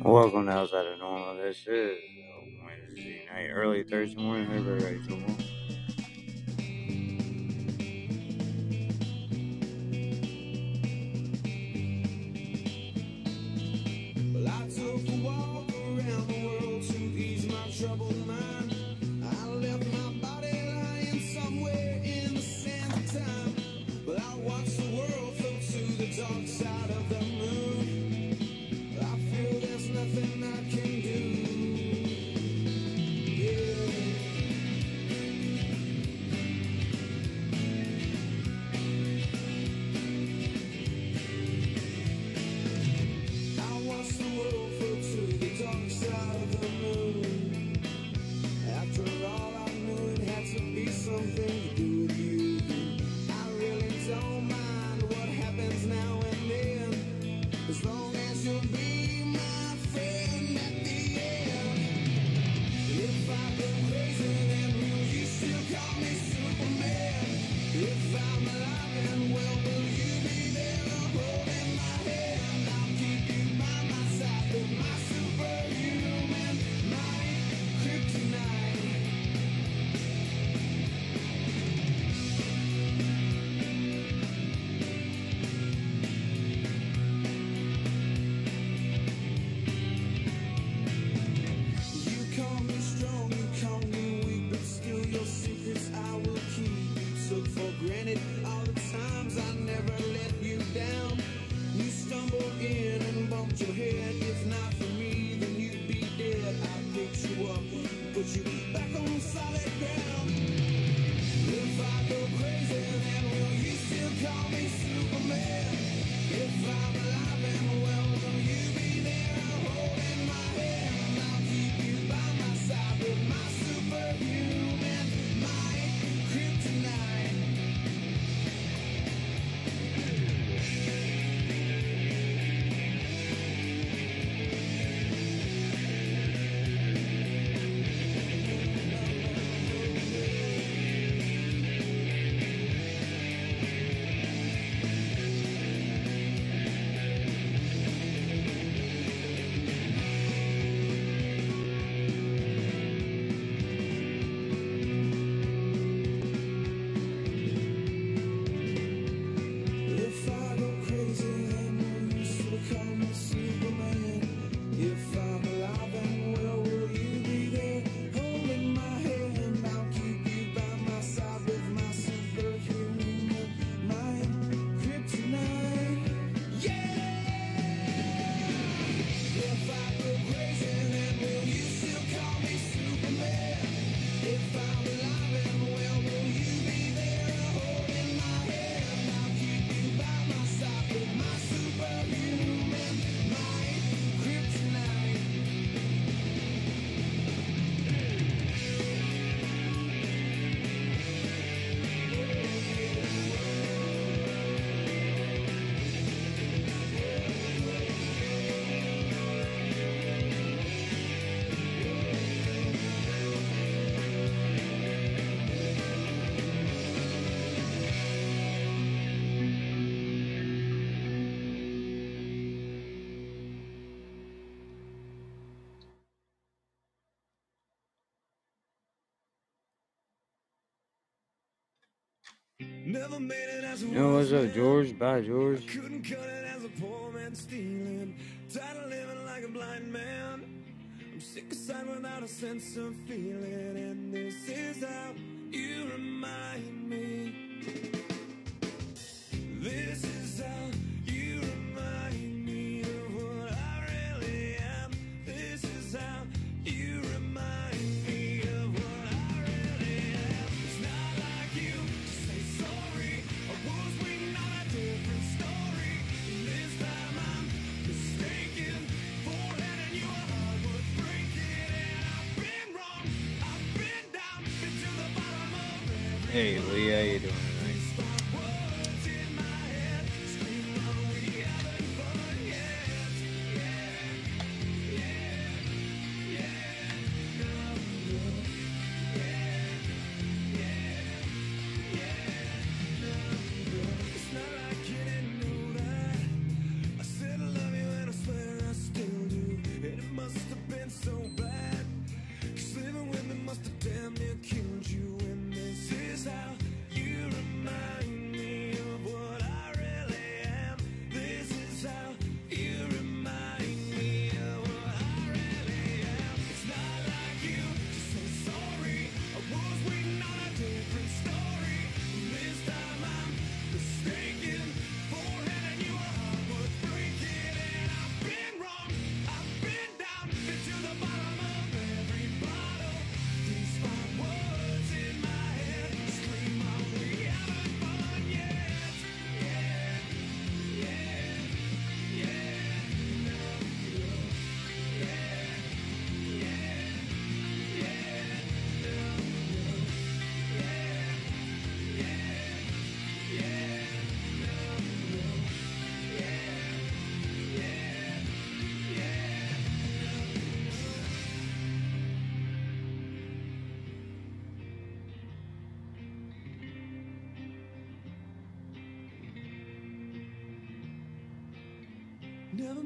Welcome to Out of Normal. This is oh, Wednesday night, early Thursday morning, February 24th. songs out of the Yo, what's up, George? Bye, George. Couldn't cut it as a poor man stealing. Tired of living like a blind man. I'm sick without a sense of feeling. And this created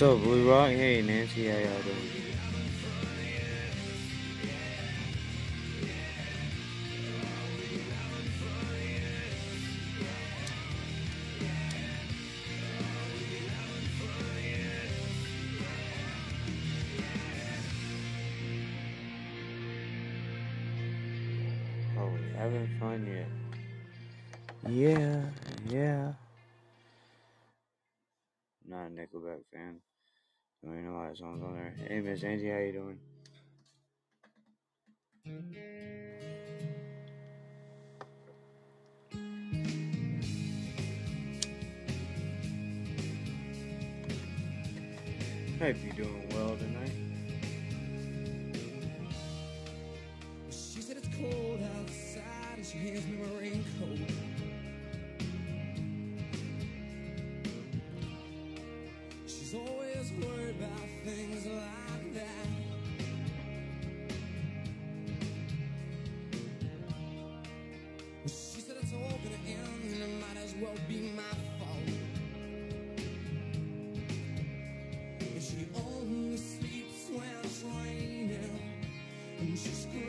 စော့ဘူဝဟိနေစီယာရော Hey, Miss Angie, how you doing? Francisco.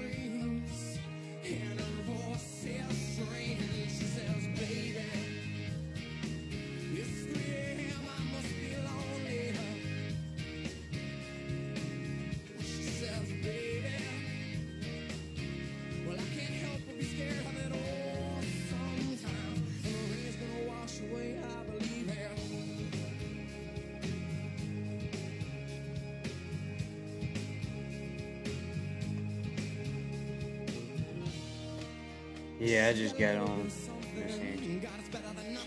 Yeah, I just got on.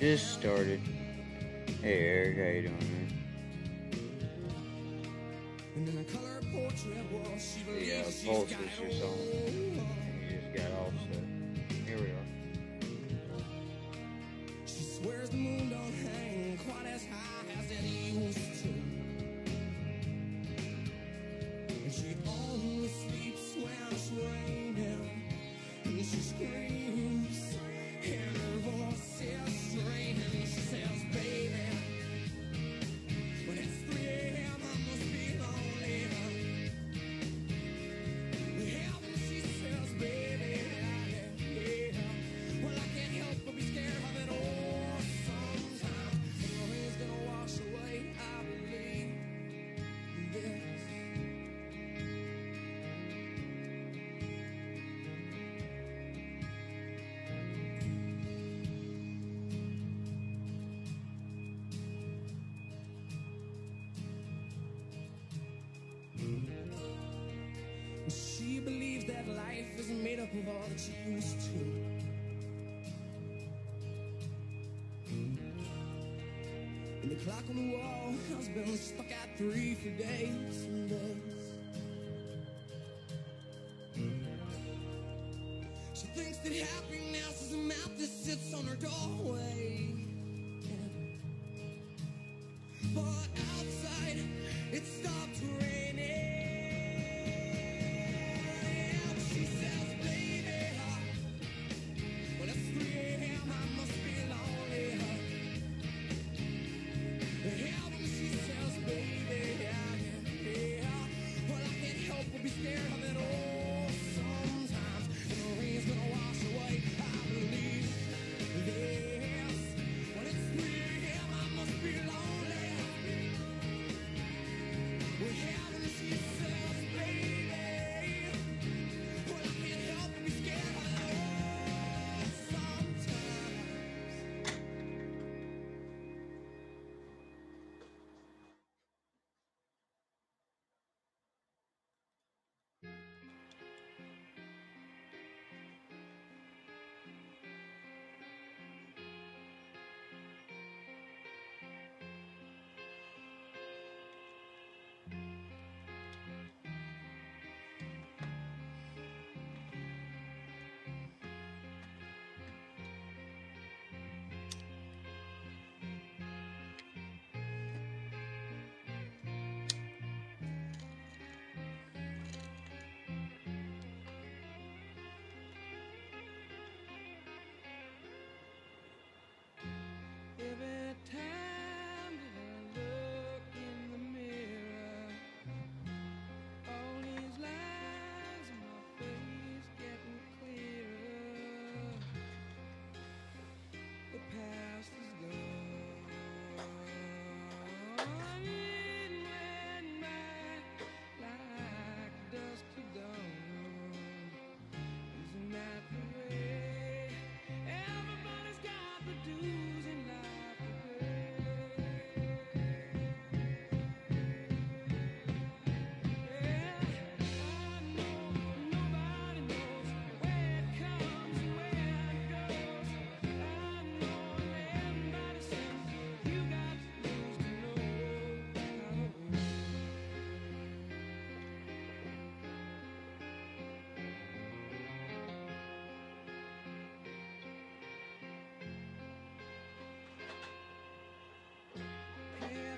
Just started. Hey Eric, how you doing, man? Yeah, Pulse is your song. all used to. And the clock on the wall has been stuck at three for days and days. She thinks that happiness is a map that sits on her doorway. But outside, it's dark.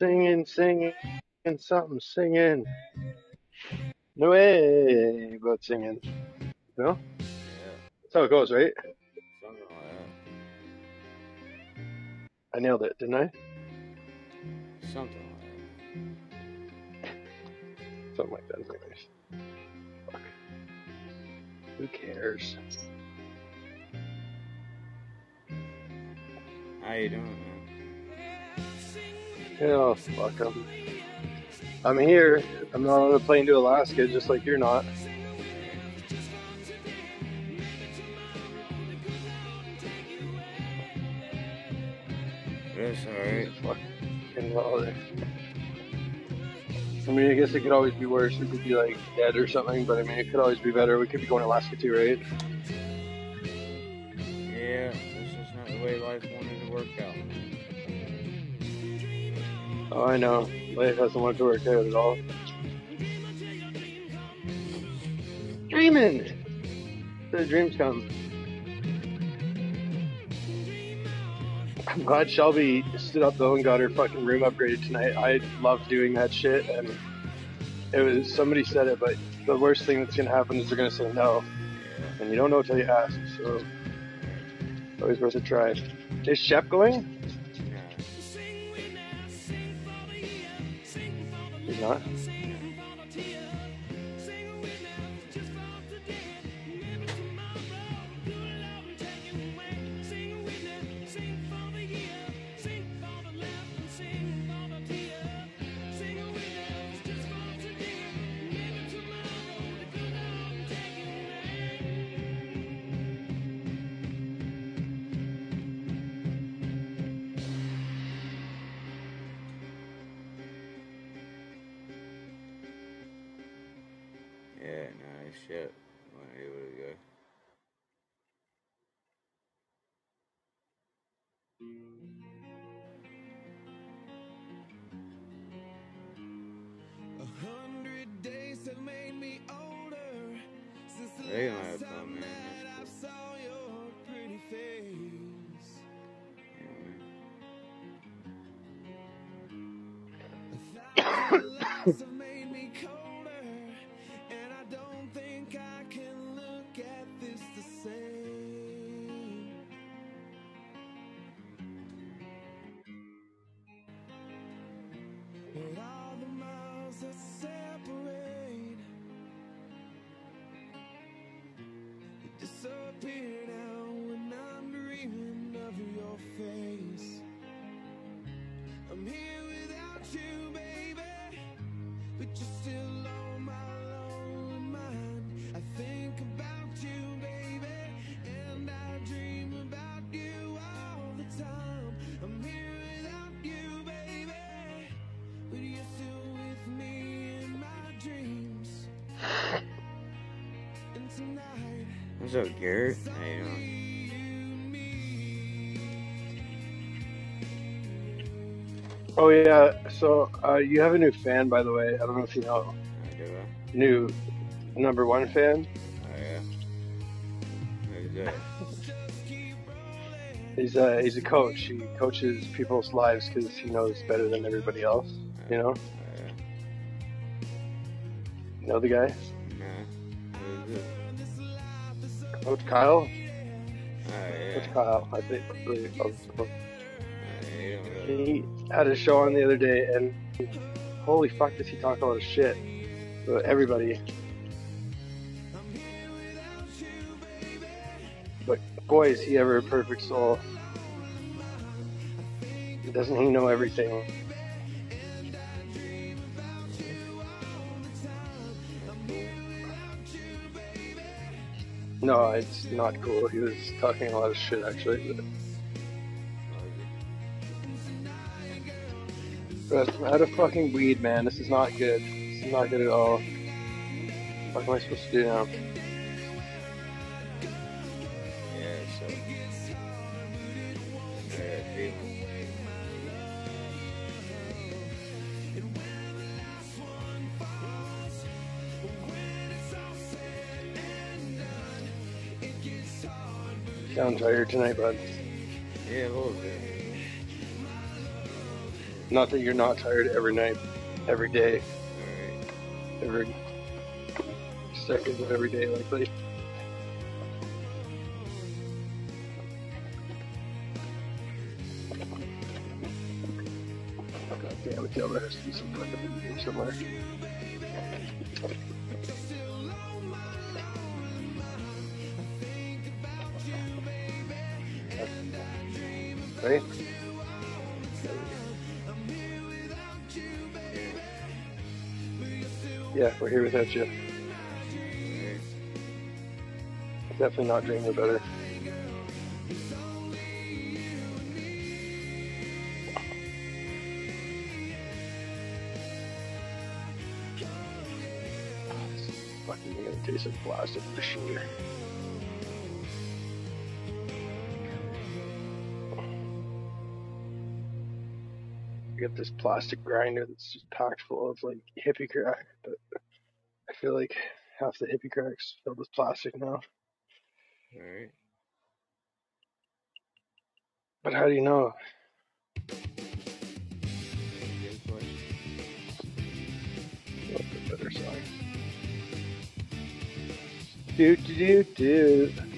Singing, singing, something, singing. No way about singing. No? Yeah, That's how it goes, right? I nailed it, didn't I? Fuck 'em. I'm here. I'm not on a plane to Alaska, just like you're not. That's alright. Fucking holiday. I mean, I guess it could always be worse. We could be like dead or something, but I mean, it could always be better. We could be going to Alaska too, right? Yeah, this is not the way life wanted to work out. Oh, I know. Life hasn't wanted to work out at all. Dreaming! The dreams come. I'm glad Shelby stood up though and got her fucking room upgraded tonight. I love doing that shit and it was somebody said it, but the worst thing that's gonna happen is they're gonna say no. And you don't know until you ask, so always worth a try. Is Shep going? Not. What's up, Garrett? How you doing? Oh yeah, so uh, you have a new fan, by the way. I don't know if you know. I do New number one fan. Oh, yeah. Who's that? He's a he's a coach. He coaches people's lives because he knows better than everybody else. You know, Oh, yeah. you know the guy, Nah. Who's it? Coach Kyle. Oh, yeah. Coach Kyle, I think. Uh, you. He had a show on the other day, and holy fuck, does he talk a lot of shit about everybody. But boy, is he ever a perfect soul. Doesn't he know everything? No, it's not cool. He was talking a lot of shit actually. But I'm out of fucking weed, man. This is not good. This is not good at all. What am I supposed to do now? Sound tired tonight, bud. Yeah, a little bit. Not that you're not tired every night, every day, Alright. every second of every day, likely. God damn it, there has to be some fucking somewhere. Yeah, we're here without you. Definitely not dreaming about it. Fucking gonna taste like plastic for sure. I got this plastic grinder that's just packed full of like hippie crap, but feel like half the hippie cracks filled with plastic now. Alright. But how do you know? Good. What's a better song? Do do do do.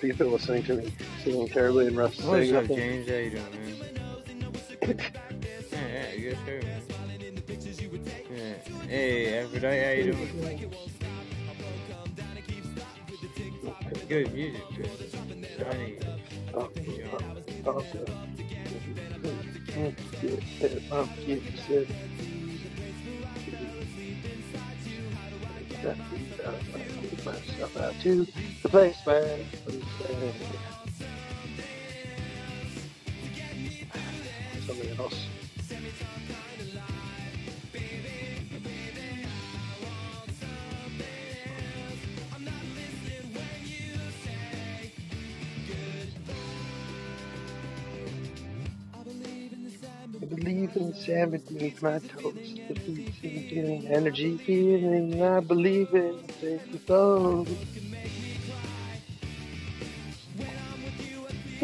there's still six people listening to me singing terribly and Russ What's saying up, nothing. James? How you doing, man? yeah, yeah, you guys heard, man. Yeah. Hey, Aphrodite, how you doing? Good music, good. Johnny, Oh, oh. Oh, it. myself out to the place where something else. I believe in the sand my toes. The feet feeling energy feeling. I believe in safety flows.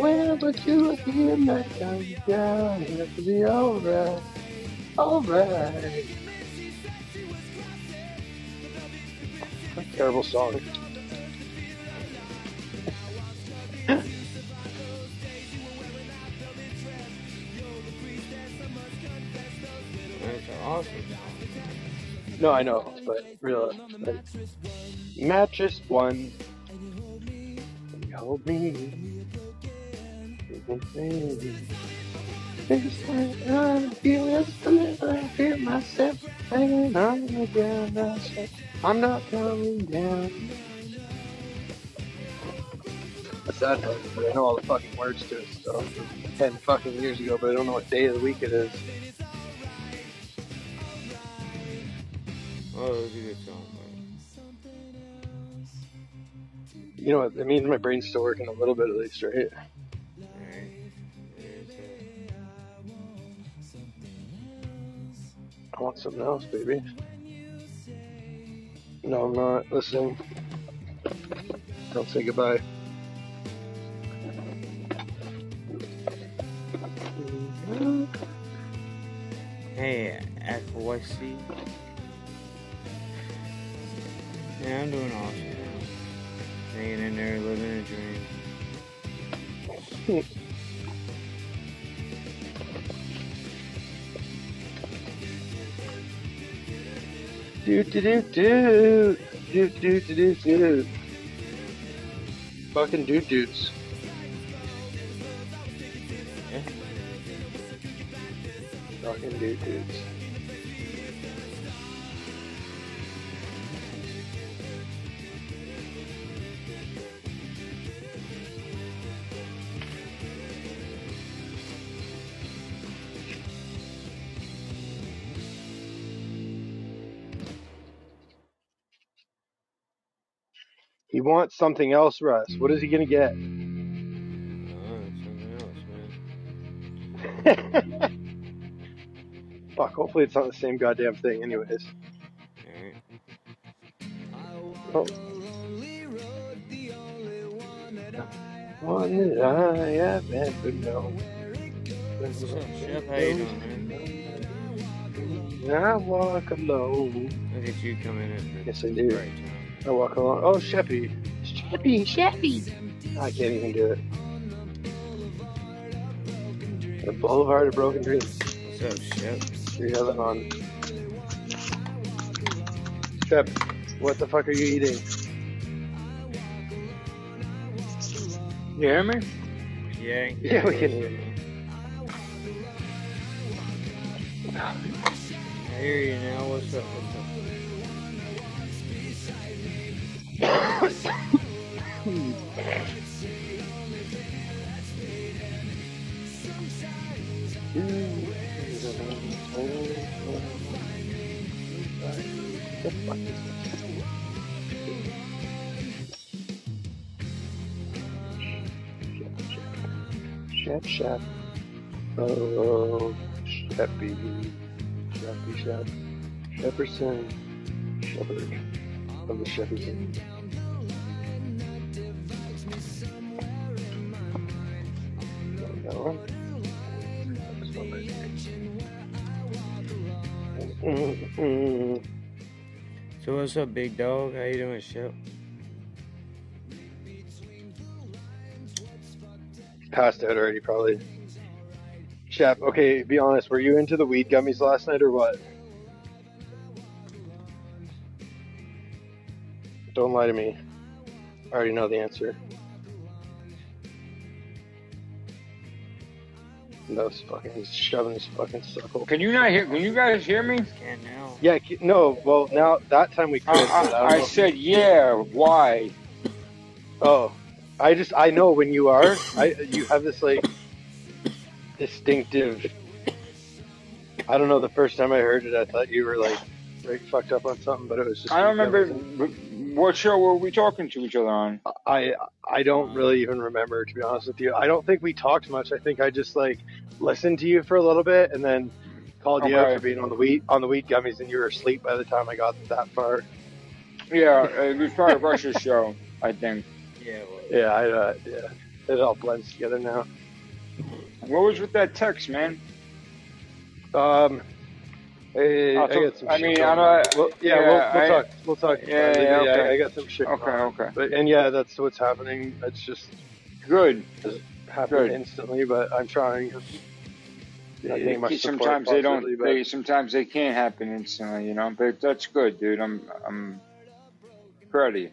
When I'm you, I feel like I'm down. It'll be alright. Alright. What a terrible song. That's awesome. No, I know, but real. Like, mattress one. You hold me. I feel it, I feel myself hanging on the ground. I said, I'm not coming down. That's that part, but I know all the fucking words to it. So, ten fucking years ago, but I don't know what day of the week it is. Oh, it was a good song, man. You know what? It means my brain's still working a little bit at least, right? I want something else, baby. No, I'm not. Listen. Don't say goodbye. Hey, FYC. Yeah, I'm doing awesome. Hanging in there, living a dream. Do do do do do do do do do. Fucking dude dudes. Fucking dude dudes. Wants something else, Russ. What is he gonna get? Oh, something else, man. Fuck, hopefully it's not the same goddamn thing anyways. Alright. Oh. One that I have ever known. What's up, Chef? How you doing, man? I walk alone. Look at you coming in. Yes, I the do. Right time. I walk along. Oh, Sheppy. Sheppy, Sheppy. I can't even do it. The Boulevard of Broken Dreams. Oh, what's up, Chef? You have it on. Shep, what the fuck are you eating? You hear me? Yeah, Yeah, we can hear you. I hear you now. What's up? What's up? Shep, Shep. Oh, Sheppy. Sheppy, Shep. Shepperson. Shepherd of the Shepperson. That one? Mm-hmm. So what's up, big dog? How you doing, Chef? Passed out already, probably. Shep, okay, be honest. Were you into the weed gummies last night or what? Don't lie to me. I already know the answer. No, he's fucking, he's shoving his fucking suckle. Can you not hear? Can you guys hear me? Can now. Yeah, ki- no, well, now, that time we could. I, but I I, I know. said yeah. Why? Oh, I just, I know when you are, I, you have this, like, distinctive, I don't know, the first time I heard it, I thought you were, like, right fucked up on something, but it was just. I don't remember gummies. What show were we talking to each other on. I I don't really even remember to be honest with you. I don't think we talked much. I think I just like listened to you for a little bit and then called you out for being on the wheat on the wheat gummies and you were asleep by the time I got that far. Yeah, it was probably Russ's show. I think. Yeah. Well, Yeah, I uh, yeah. It all blends together now. What was with that text, man? Um Uh, ah, hey, I'll I talk- got some I mean, I'm not- Well, yeah, yeah, we'll, we'll I- talk. We'll talk. Yeah, privately. yeah, okay. I, I got some shit Okay, okay. But and yeah, that's what's happening. It's just Good. happening Good. instantly, but I'm trying. Not getting much support sometimes they don't. but- They sometimes they can't happen instantly, you know. But that's good, dude. I'm I'm proud of you.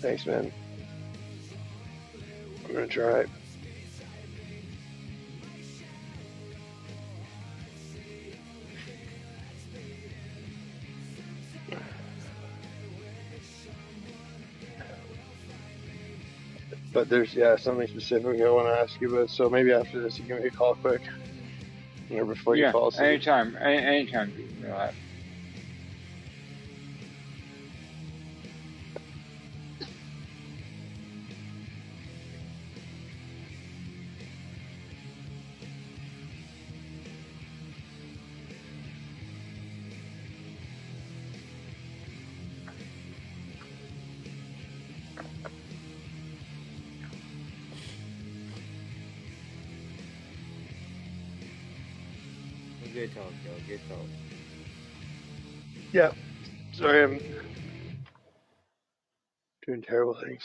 Thanks, man. I'm gonna try. But there's yeah something specific I want to ask you about. So maybe after this, you give me a call quick, or before you yeah, fall asleep. anytime, any, anytime. You know, talk, yo. Yeah. Sorry, I'm doing terrible things.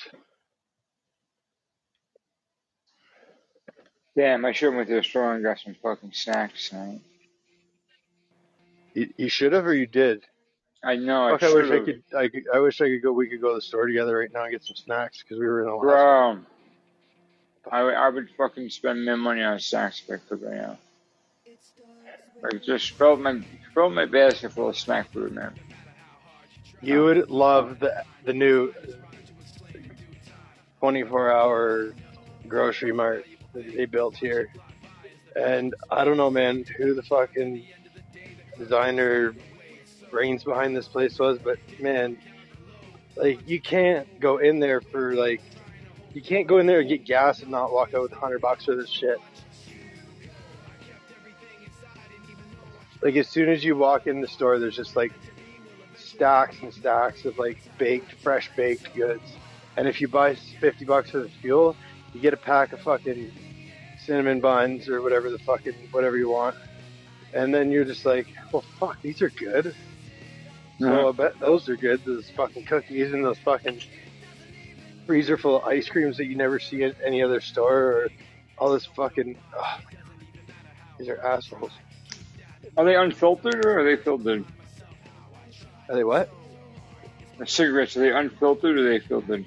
Damn, I should have went to the store and got some fucking snacks tonight. You, you should have, or you did. I know, I Fuck, I wish I could. I, could- I wish I could go. We could go to the store together right now and get some snacks because we were in the last. one. Bro, I, would- I would fucking spend my money on snacks if I could right now. Like, just fill my, fill my basket full of snack food, man. You would love the the new 24 hour grocery mart that they built here. And I don't know, man, who the fucking designer brains behind this place was, but man, like you can't go in there for like you can't go in there and get gas and not walk out with a hundred bucks for this shit. Like as soon as you walk in the store, there's just like stacks and stacks of like baked, fresh baked goods. And if you buy 50 bucks for the fuel, you get a pack of fucking cinnamon buns or whatever the fucking, whatever you want. And then you're just like, well, fuck, these are good. Uh-huh. So I bet those are good. Those fucking cookies and those fucking freezer full of ice creams that you never see at any other store or all this fucking, ugh. these are assholes. Are they unfiltered or are they filtered? Are they what? The cigarettes, are they unfiltered or are they filtered?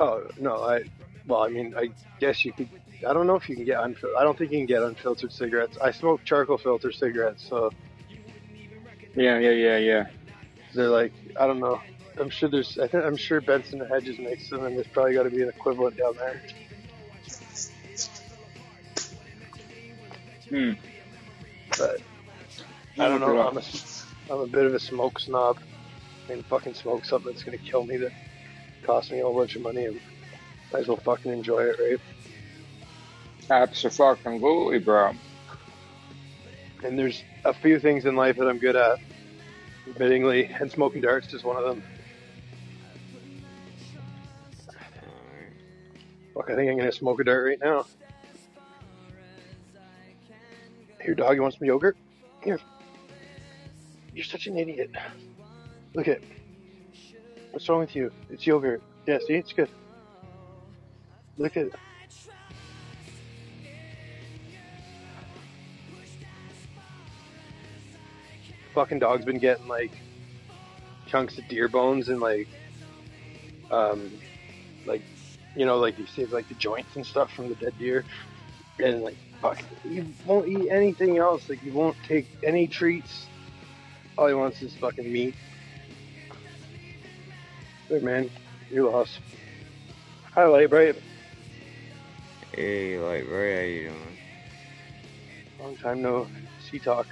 Oh no, I well, I mean, I guess you could. I don't know if you can get unfiltered. I don't think you can get unfiltered cigarettes. I smoke charcoal filter cigarettes, so Yeah, yeah, yeah, yeah. they're like I don't know. I'm sure there's. I think I'm sure Benson and Hedges makes them, and there's probably got to be an equivalent down there. Hmm. But I don't know. I'm a, I'm a bit of a smoke snob. I mean, fucking smoke something that's gonna kill me that cost me a whole bunch of money, and might as well fucking enjoy it, right? Absolutely, bro. And there's a few things in life that I'm good at, admittingly, and smoking darts is one of them. Fuck, I think I'm gonna smoke a dart right now. Here, dog, you want some yogurt? Here. You're such an idiot. Look at. What's wrong with you? It's yogurt. Yeah, see, it's good. Look at. Fucking dog's been getting like chunks of deer bones and like, um, like you know, like you see like the joints and stuff from the dead deer, and like you won't eat anything else. Like you won't take any treats. All he wants is fucking meat. Hey man, you lost. Hi, Light Bright. Hey, Ray, how you doing? Long time no see talk.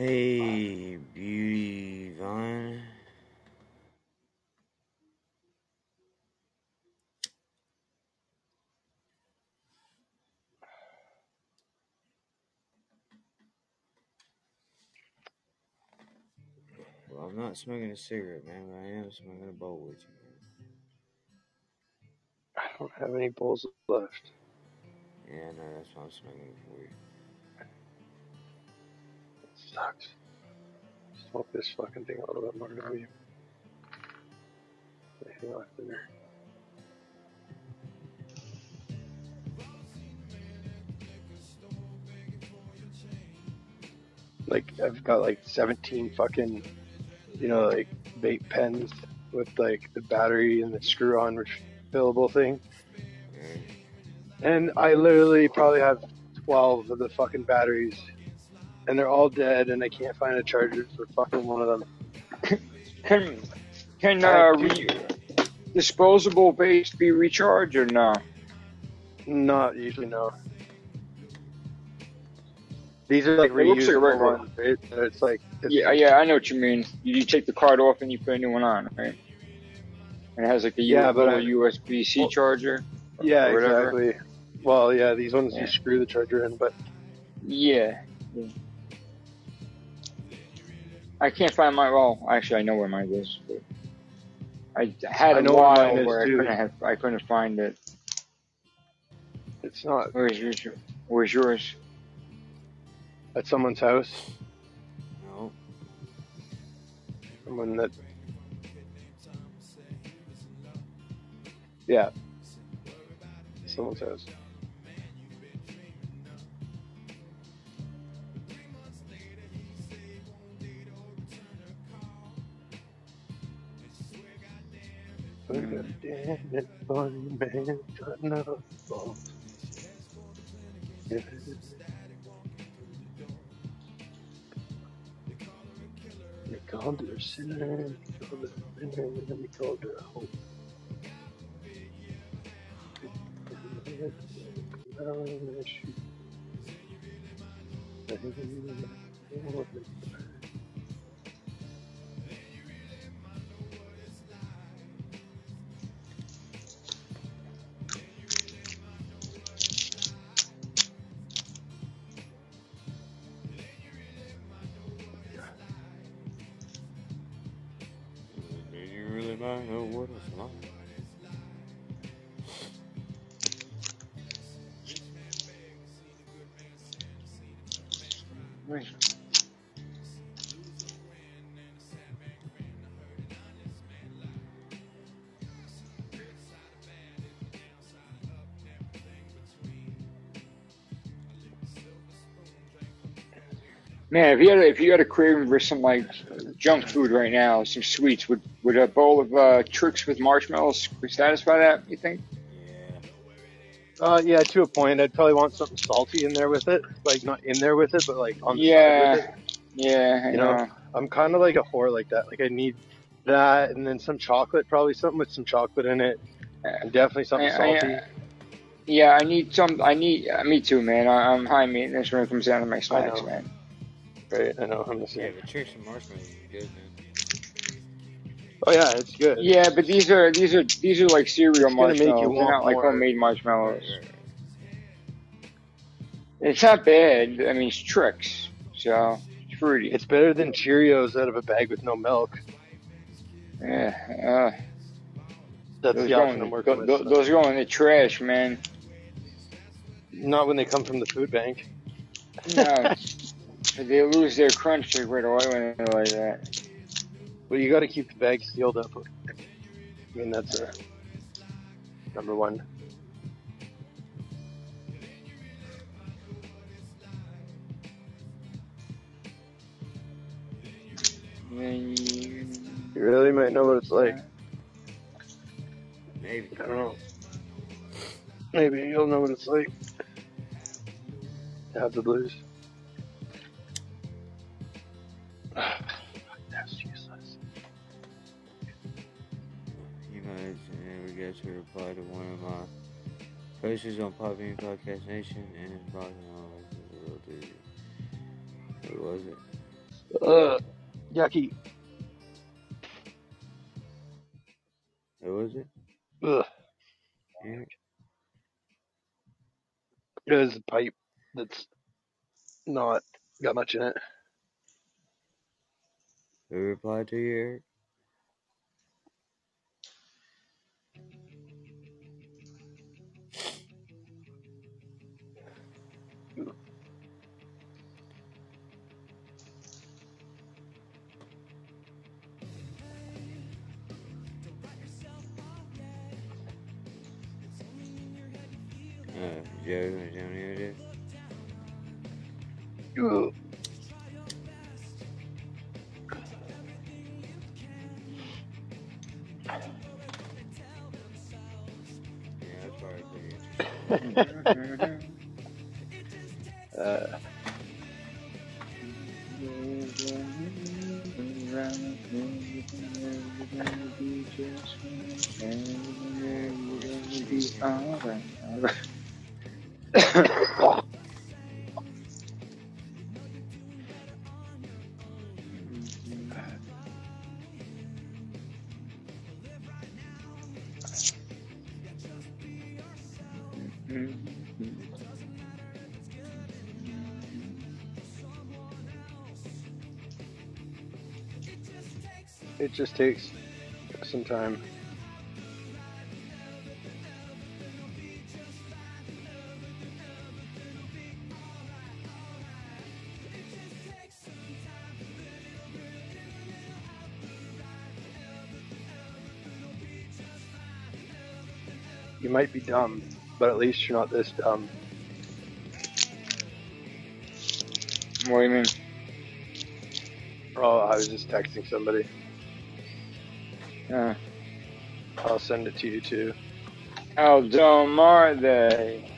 Hey, Beauty Vine. Well, I'm not smoking a cigarette, man, but I am smoking a bowl with you, man. I don't have any bowls left. Yeah, no, that's why I'm smoking for you. Sucks. Smoke this fucking thing a little bit more, W. Anything left in there? Like I've got like 17 fucking, you know, like vape pens with like the battery and the screw-on refillable thing, mm. and I literally probably have 12 of the fucking batteries, and they're all dead, and I can't find a charger for fucking one of them. Can can uh, re- disposable base be recharged or no? Not usually, no. These are like It looks like a regular- ones, right? So It's like it's, Yeah, yeah, I know what you mean. You, you take the card off and you put a new one on, right? And it has like a Yeah, but little USB-C Well- charger. yeah, exactly. Well, yeah, these ones Yeah. you screw the charger in, but Yeah. yeah. I can't find my. Well, actually, I know where mine is. But I had I a know where while where I couldn't have. I couldn't find it. it's not Where's yours? Where's yours? at someone's house. No. Someone that. Yeah. Someone's house. Fault. Yeah. They called her a sinner, they called her a and then they called her a hope. What it's Man, if you had a, if you had a craving for some like junk food right now, some sweets, would would a bowl of uh, Trix with marshmallows satisfy that? You think? Yeah. Uh, yeah, to a point. I'd probably want something salty in there with it. Like, not in there with it, but like on the Yeah. side with it. Yeah, I You know, know. I'm kind of like a whore like that. Like, I need that and then some chocolate, probably something with some chocolate in it. And definitely something I- I- salty. Yeah, I need some. I need. Uh, me too, man. I, I'm high maintenance when it comes down to my snacks, know. man. Right? I know, I'm the same. Yeah, same. but Trix and marshmallows are good, man. Oh, yeah, it's good. Yeah, but these are these are these are like cereal It's gonna make you marshmallows. They're not like more. homemade marshmallows. right, right. It's not bad. I mean, it's Trix, so it's fruity. It's better than Cheerios out of a bag with no milk. yeah, uh, That's those, the go option I'm in, working th- with. th- those go in the trash, man. Not when they come from the food bank. No, they lose their crunch right away when they're like that. Well, you got to keep the bag sealed up. I mean, that's a number one. You- You really might know what it's like. Maybe. I don't know. Maybe you'll know what it's like to have the blues. Get to reply to one of my posts on Podbean Podcast Nation and it's blog on What was it? Ugh, yucky. What was it? Ugh. Yeah. There's a pipe that's not got much in it. Who replied to you, Eric? Uh, Joe Antonio did. It just takes some time. You might be dumb, but at least you're not this dumb. What do you mean? Oh, I was just texting somebody. Uh, I'll send it to you too. how dumb are they?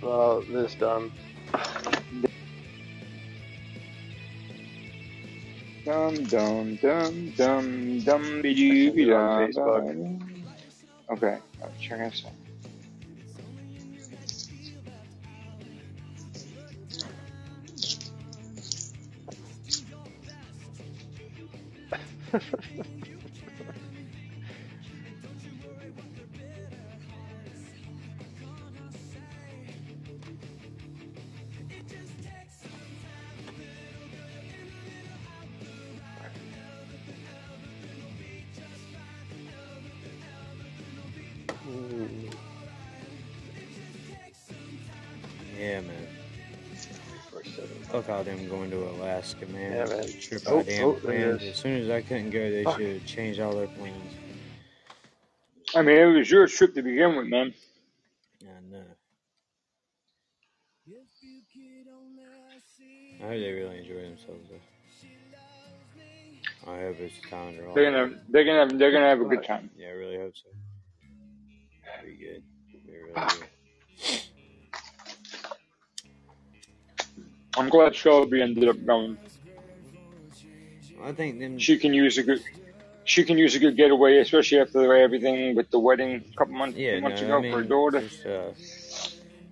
Well, this dumb. Dum dum dum dum dum be doo on Facebook. Okay, I'll check this out. Them going to Alaska, man. Yeah, man. Trip Oh, I damn oh, there it planned. is. As soon as I couldn't go, they should have changed all their plans. I mean, it was your trip to begin with, man. I know. I hope they really enjoy themselves though. I hope it's time to. They're gonna, they're gonna, have, they're gonna have a good time. Yeah, I really hope so. Be good. Be really ah. good. I'm glad Shelby ended up going. I think them. She can use a good, she can use a good getaway, especially after everything with the wedding a couple months, Yeah, months no, ago I mean, for her daughter. just uh,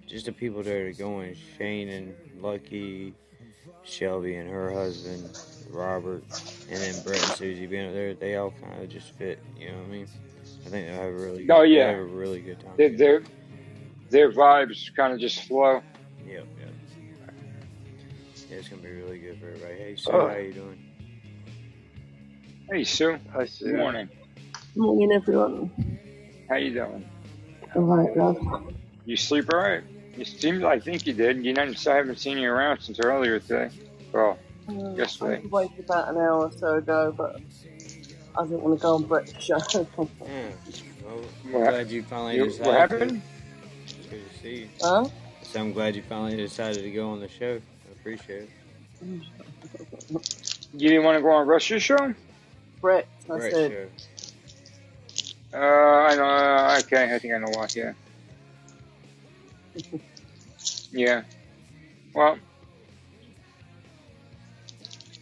just the people that are going. Shane and Lucky, Shelby and her husband, Robert, and then Brett and Susie being up there. They all kind of just fit. You know what I mean? I think they'll have a really. Good, Oh, yeah. have a really good time. Their, their, their vibes kind of just flow. Yeah, it's gonna be really good for everybody. Hey, so Oh. how you doing? Hey Sue, I see. good morning. Good Morning, everyone. How you doing? All right, love. You sleep all right? You seem I think you did. You know, I haven't seen you around since earlier today. Well, Uh, Yesterday. I waited about an hour or so ago, but I didn't want to go on Brett's show. Yeah. Well, I'm What- glad you finally you, decided. what happened? To. It's good to see you. huh? So I'm glad you finally decided to go on the show. I appreciate it. You didn't want to go on Russ's show? Brett, I Great said. show. Uh, I know. Uh, okay, I think I know why. Yeah. Yeah. Well.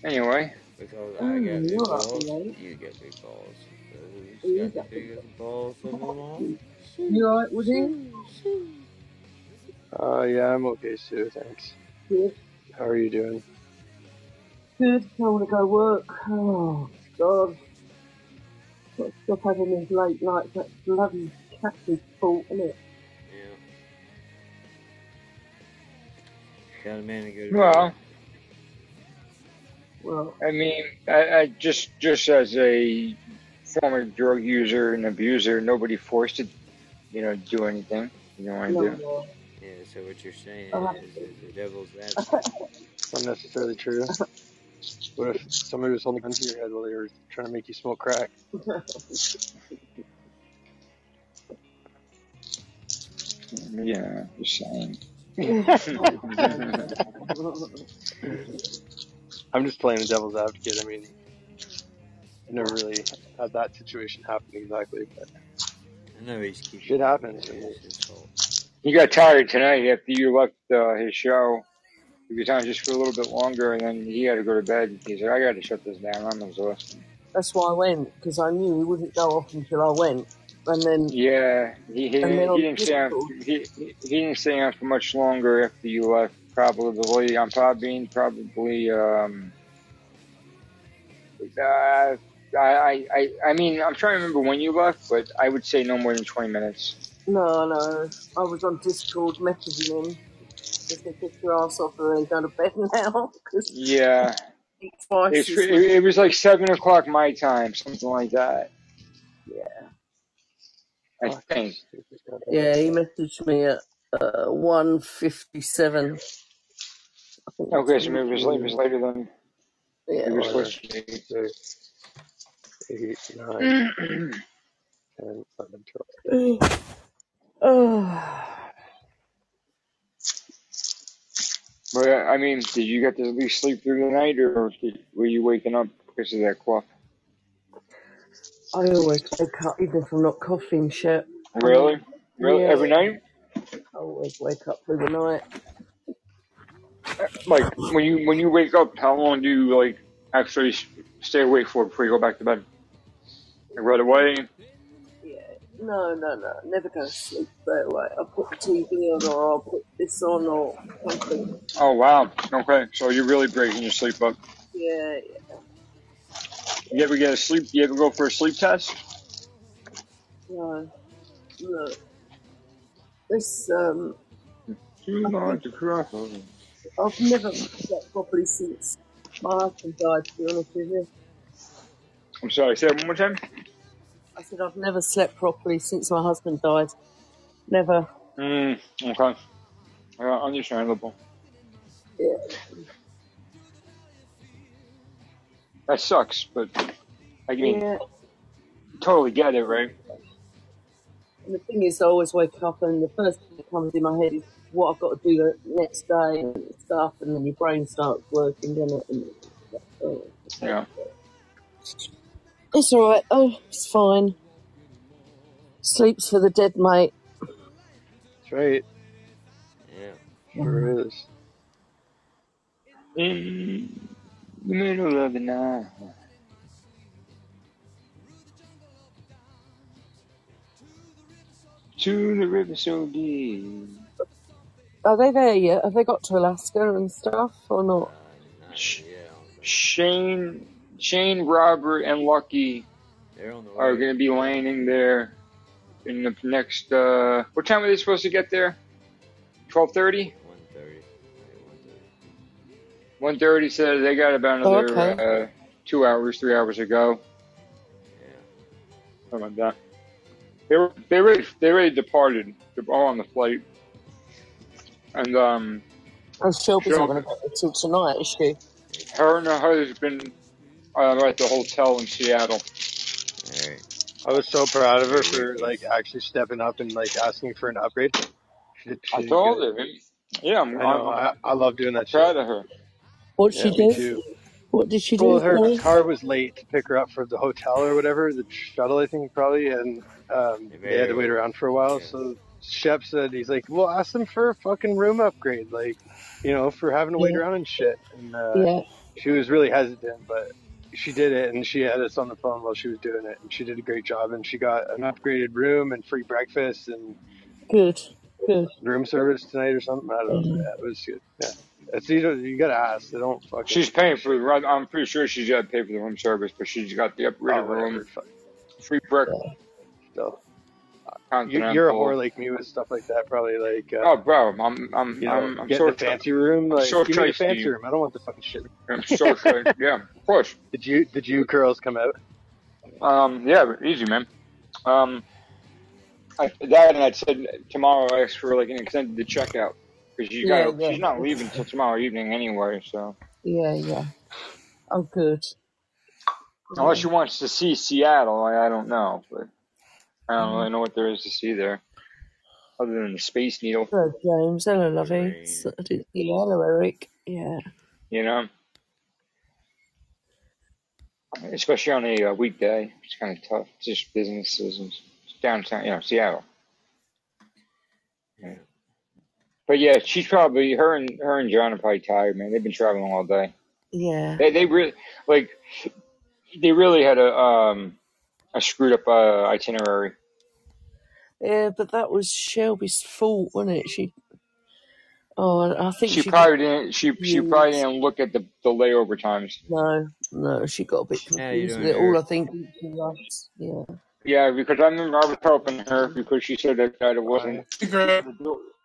Anyway, Because I Mm, got big balls, up, you get big balls. So You who's got got the biggest balls of them all? You alright with him? Uh, yeah, I'm okay, Sue. Thanks. Good. How are you doing? Good. I want to go work. Oh, God. Got to stop having these late nights. That bloody captain's fault, isn't it? Yeah. Got a man to go to well, Well, I mean, I, I just just as a former drug user and abuser, nobody forced to, you know, do anything. You know what I no, do? no. Yeah, so what you're saying Uh-huh. is, is the devil's advocate. It's not necessarily true. What if somebody was holding a gun to your head while they were trying to make you smoke crack? Yeah, just saying. I'm just playing the devil's advocate. I mean, I never really had that situation happen exactly, but I know he's keeping Shit happens. It's his fault. He got tired tonight after you left uh, his show. He was on just for a little bit longer, and then he had to go to bed. He said, "I got to shut this down. I'm exhausted." That's why I went, because I knew he wouldn't go off until I went. And then, Yeah, he he, And then on he didn't stay on Discord- he, he he didn't stay on for much longer after you left. Probably on Podbean, probably. Um, uh, I, I I I mean, I'm trying to remember when you left, but I would say no more than 20 minutes. No, no, I was on Discord messaging him. Just to get your ass off her and go to bed now. 'cause- Yeah, eat twice It's, as it, much. it was like seven o'clock my time, something like that. Yeah. I Fuck, think. stupid Yeah, he stuff. messaged me at uh, 157. I think that's Okay, so maybe it was, late, it was later than Yeah. we were Four, supposed to be. six, eight, nine, ten, eleven, twelve. Oh. But I mean, did you get to at least sleep through the night, or did, were you waking up because of that cough? I always wake up, even if I'm not coughing shit. Really? Really? Yeah. Every night? I always wake up through the night. Like when you when you wake up, how long do you like actually s- stay awake for before you go back to bed? Like right away? Yeah. No, no, no. Never go to sleep straight away. I'll put the TV on or I'll put this on or something. Oh wow. Okay, so you're really breaking your sleep up. Yeah, yeah. You ever get a sleep? You ever go for a sleep test? No, no. This, um, Too long to cry. I've never slept properly since my husband died, to be honest with you. I'm sorry. Say it one more time. I said I've never slept properly since my husband died. Never. Mm, okay. Yeah, understandable. Yeah. That sucks, but I mean, Yeah. totally get it, right? And the thing is, I always wake up and the first thing that comes in my head is what I've got to do the next day and stuff, and then your brain starts working, doesn't it? And, oh, Yeah. It's alright. Oh, it's fine. Sleep's for the dead, mate. That's right. Yeah. Sure is. In the middle of the night. To the river so deep. Are they there yet? Have they got to Alaska and stuff or Uh, not? not Sh- yet. I don't think. Shane, Shane, Robert, and Lucky They're on the are way. going to be landing there in the next. Uh, what time are they supposed to get there? Twelve thirty. 130. 130. One thirty says they got about Oh, another okay. uh, two hours, three hours to go. Yeah. Something like that. They were they already they already departed. They're all on the flight, and um, Oh, Shelby's not Shelby, going to get there tonight, is she? her and her husband are at the hotel in Seattle. Alright. I was so proud of her for like actually stepping up and like asking for an upgrade. She did, I told her. Yeah, I'm I know. I'm, I, I love doing that shit. proud of her. What'd Yeah, she me do? too. What did she Well, do? her Sorry? car was late to pick her up for the hotel or whatever, the shuttle, I think, probably, and um, They they had to wait around for a while. Yeah. So Shep said, he's like, well, ask them for a fucking room upgrade, like, you know, for having to wait Yeah. around and shit. And uh, Yeah. she was really hesitant, but she did it, and she had us on the phone while she was doing it, and she did a great job. And she got an upgraded room and free breakfast and Good. Good. room service tonight or something. I don't know. Yeah. Yeah, it was good. Yeah. It's, you, know, you gotta ask. They don't fucking. She's paying for. the- I'm pretty sure she's got to pay for the room service, but she's got the Oh, upgraded whatever. room, Fuck. free breakfast, Yeah. Still. You, continental. you're a whore like me with stuff like that, probably. Like, uh, Oh, bro, I'm I'm you know, I'm I'm getting so a fancy room. I'm Like, so give me the fancy you. room. I don't want the fucking shit. I'm so traced. Yeah, of course. Did you did you curls come out? Um, yeah, easy, man. Um, I, that and I said tomorrow I asked for like an extended checkout because you Yeah, got yeah. she's not leaving till tomorrow evening anyway. So Yeah, yeah. Oh, good. unless Yeah. she wants to see Seattle, I, I don't know, but I don't really know what there is to see there other than the Space Needle. Hello, James. Hello, lovey. So, hello, Eric. Yeah. You know, especially on a uh, weekday, it's kind of tough. It's just businesses and downtown, you know, Seattle. Yeah. But yeah, she's probably her and her and John are probably tired, man. They've been traveling all day. Yeah. They they really like they really had a um a screwed up uh, itinerary. Yeah, but that was Shelby's fault, wasn't it? She. Oh, I think She she probably didn't. She she probably didn't look at the the layover times. No, no, she got a bit confused doing, with it all. I think she rushed. Yeah. Yeah, because I remember I was helping her because she said that, that it wasn't her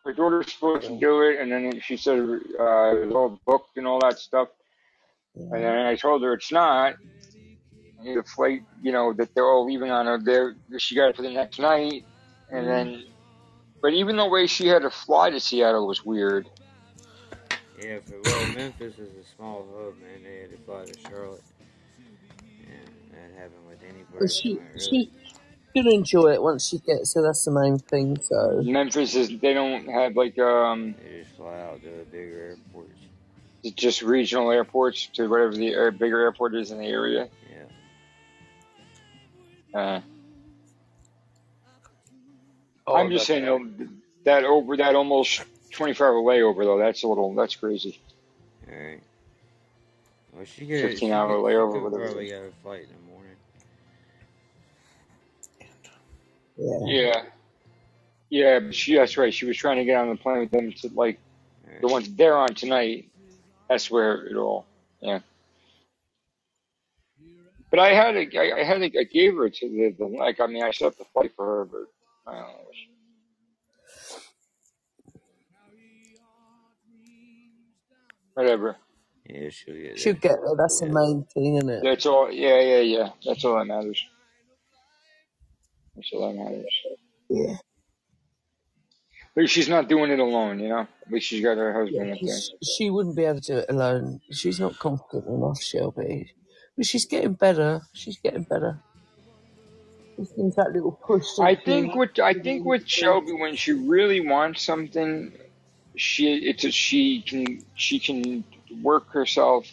her daughter's supposed to do it, and then she said uh, it was all booked and all that stuff. Yeah. And then I told her it's not. The flight, you know, that they're all leaving on her. There, she got it for the next night, and then. But even the way she had to fly to Seattle was weird. Yeah, for, well, Memphis is a small hub, man. They had to fly to Charlotte. And that happened with any But person, she man, really. she she'll enjoy it once she gets there. That's the main thing. So Memphis is they don't have like um They just fly out to the bigger airports. just regional airports to whatever the air, bigger airport is in the area. Yeah. Uh, Oh, I'm just saying though, that over that almost 24 hour layover though, that's a little that's crazy. Alright. Well, she could 15 she hour could- layover, She could probably got a flight in the morning. yeah, Yeah, yeah, but she that's right. She was trying to get on the plane with them to like Alright. the ones they're on tonight. That's where it all. Yeah. But I had a, I, I had a, I gave her to the, the like I mean I set up the flight for her, but I. Whatever. Yeah, she'll get she'll there. get there. That's the Yeah. main thing, isn't it? That's all. Yeah, yeah, yeah. That's all that matters. That's all that matters. Yeah, At least she's not doing it alone, you know. At least she's got her yeah. husband up there. 'cause she wouldn't be able to do it alone. She's not confident enough, Shelby. But she's getting better. She's getting better. Just needs that little push. I doesn't think she? with I think with Shelby, when she really wants something, she it's a, she can she can work herself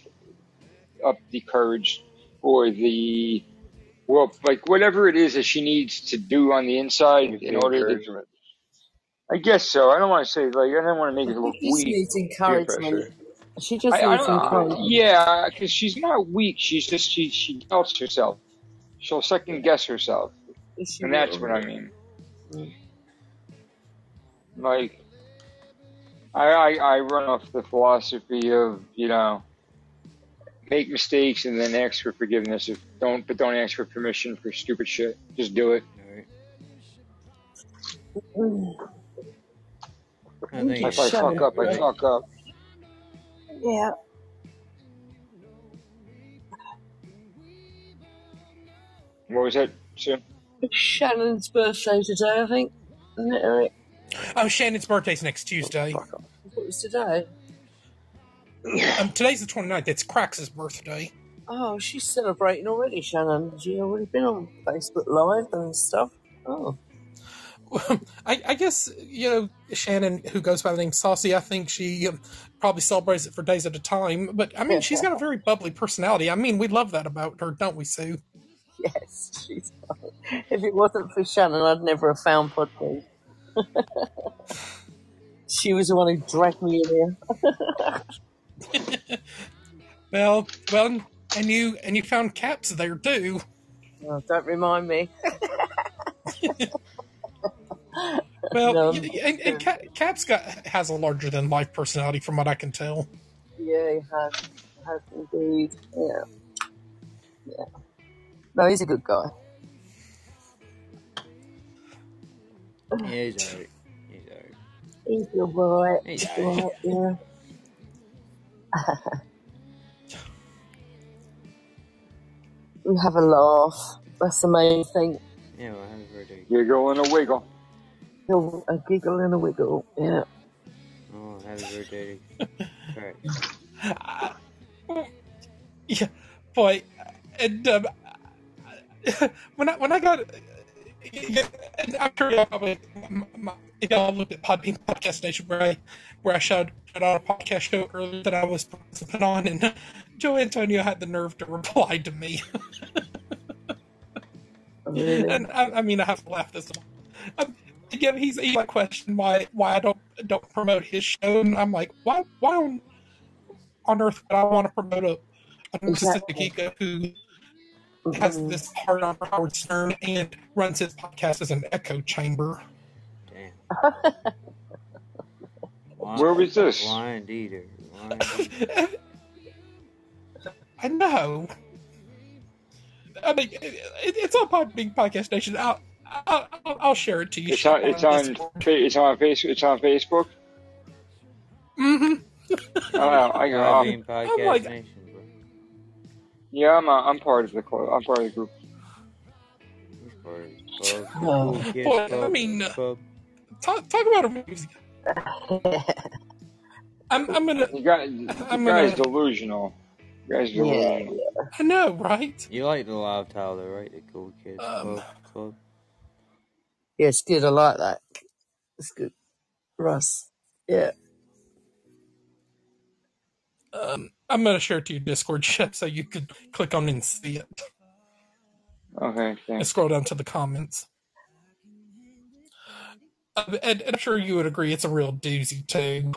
up the courage or the well like whatever it is that she needs to do on the inside in order to. encouragement. I guess so. I don't want to say like I don't want to make I it look think she needs encouragement. She just I, I needs. I, encouragement. yeah, because she's not weak. She's just she she doubts herself. She'll second guess herself, She and that's what I mean. Mm. Like I, I I run off the philosophy of you know make mistakes and then ask for forgiveness. If don't but don't ask for permission for stupid shit. Just do it. Alright. Mm. I think If I fuck it. up, I fuck up. Yeah. What was that, Sue? It's Shannon's birthday today, I think. Isn't it, Eric? Oh, Shannon's birthday's next Tuesday. Fuck off. I thought it was today. Um, today's the 29th. It's Crax's birthday. Oh, she's celebrating already, Shannon. She's already been on Facebook Live and stuff. Oh. I, I guess, you know, Shannon, who goes by the name Saucy, I think she um, probably celebrates it for days at a time. But, I mean, she's got a very bubbly personality. I mean, we love that about her, don't we, Sue? Yes, she's fine. If it wasn't for Shannon, I'd never have found Podbean. she was the one who dragged me in here. Well, well, and you and you found Caps there, too. Oh, don't remind me. Well, No. y- y- and, and Cap's got has a larger than life personality, from what I can tell. Yeah, he has. Has indeed. Yeah. Yeah. No, he's a good guy. Yeah, he's alright. He's alright. He's a good boy. He's He's alright. alright, yeah. We have a laugh. That's the main thing. Yeah, well, happy birthday. Giggle and a wiggle. A giggle and a wiggle. Yeah. Oh, happy birthday to Crack. Yeah, boy, and um, when I when I got, and I'm sure y'all probably y'all looked at Podbean Podcast Nation where I where I showed, showed out a podcast show earlier that I was put on, and Joe Antonio had the nerve to reply to me, and I, I mean I have to laugh this. Um, yeah, he's he like questioned why why I don't don't promote his show, and I'm like, why why on on earth would I want to promote a a narcissistic Exactly. ego who has Mhm. this hard on for Howard Stern and runs his podcast as an echo chamber. Damn. Blind, Where was this? blind eater. Blind eater. I know. I mean, it, it, it's on Podbean Podcast Nation. I'll, I'll, I'll, I'll share it to you. It's on. It's on. fa- It's on face. It's on Facebook. hmm Oh, I got. Podbean Podcast like- Nation, bro. Yeah, I'm. A, I'm part of the club. I'm part of the group. Which part? Oh. Boy, I mean, uh, Talk, talk about a music. I'm, I'm gonna. You got. You I'm guys gonna- delusional. You guys yeah, delusional. yeah. I know, right? You like the live tile though, right? The Cool Kids Um, Club? Club? Yeah, it's good. I like that. It's good. Russ. Yeah. Um, I'm gonna share it to your Discord chat so you can click on and see it Okay, and scroll down to the comments. Uh, and, and I'm sure you would agree it's a real doozy too.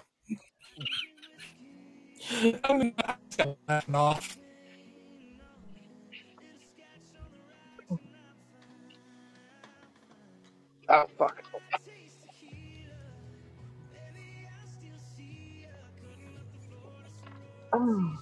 I'm gonna laugh off. Oh fuck. Oh.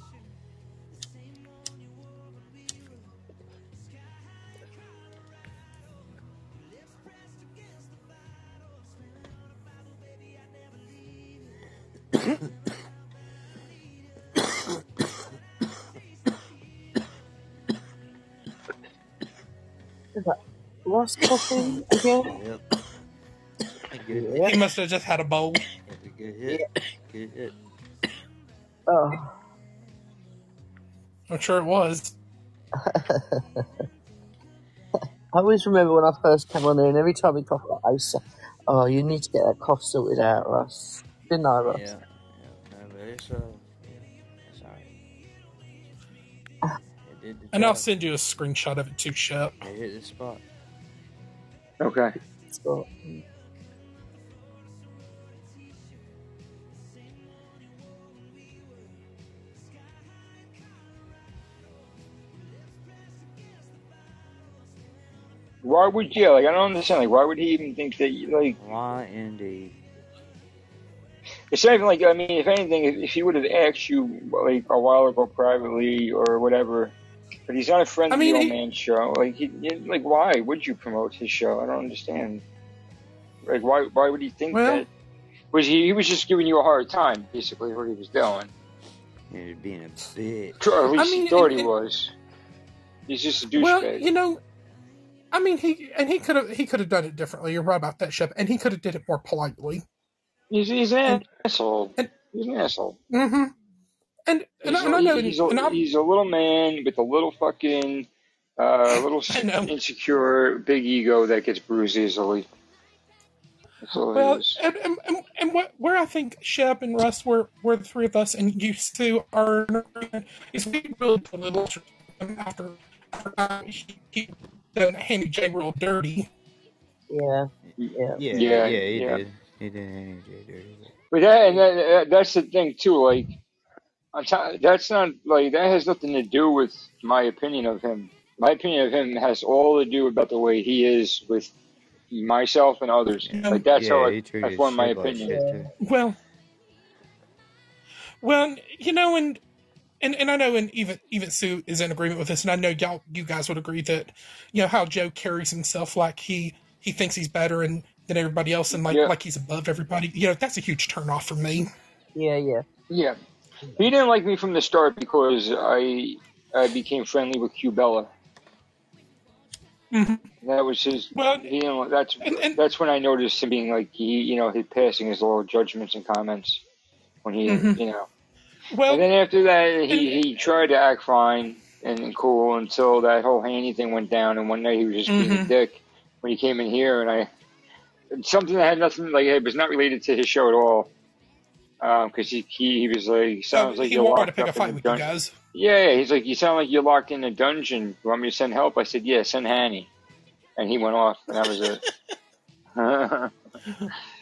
Is that Ross coughing again? Yep. Good, Yeah. He must have just had a bowl. a good hit. Good hit. Oh. I'm sure it was. I always remember when I first came on there, and every time he coughed, I used to "Oh, you need to get that cough sorted out, Russ." Didn't I, Russ? Yeah. yeah. No, it's, uh, yeah, it's. It did And I'll send you a screenshot of it too, Shep. It hit the spot. Okay. Scott. Why would yeah? Like I don't understand. Like why would he even think that? Like Why indeed? it's not even like I mean, if anything, if, if he would have asked you like a while ago privately or whatever, but he's not a friend I of mean, the old he- man show. Like he, he- like why would you promote his show? I don't understand. Like why why would he think Well- that? Was he? He was just giving you a hard time, basically, what he was doing. You're being a bitch. Or at least I mean, he thought and- he and- was. He's just a douchebag. Well, you know, I mean, he and he could have he could have done it differently. You're right about that, Shep, and he could have did it more politely. he's, he's an and- asshole. and- he's an asshole. Mm-hmm. And and, He's, I- and I know, he's, a, he's a little man with a little fucking, uh, little insecure, big ego that gets bruised easily. That's all it well, and, and, and, and what, where I think Shep and Russ, were, where the three of us and you two are is we really belittle him after after uh, he, he done Handy J real dirty. Yeah. Yeah. Yeah, Yeah, yeah, he yeah. did. He did Handy J dirty. But that, and that, that, that's the thing too. Like, on top, that's not like that has nothing to do with my opinion of him. My opinion of him has all to do about the way he is with myself and others. Yeah. Like that's yeah, how I, I treated formed my opinion. Well, well, you know, and and and I know, and even even Sue is in agreement with this, and I know y'all, you guys would agree that, you know, how Joe carries himself like he he thinks he's better and than everybody else, and like Yeah. like he's above everybody. You know, that's a huge turnoff for me. Yeah. Yeah. Yeah, he didn't like me from the start because I I became friendly with Cubella. Bella. hmm That was his. Well, he didn't, that's and- and- that's when I noticed him being like he, you know, his passing his little judgments and comments when he, Mhm. you know. Well, And then after that, he he tried to act fine and cool until that whole Haney thing went down. And one night he was just being a Mhm. dick when he came in here, and I something that had nothing like it was not related to his show at all. Because he, he he was like sounds uh, like he you're locked up in a dungeon. Yeah, yeah, he's like, you sound like you're locked in a dungeon. You want me to send help? I said, yeah, send Hanny. And he went off, and that was it.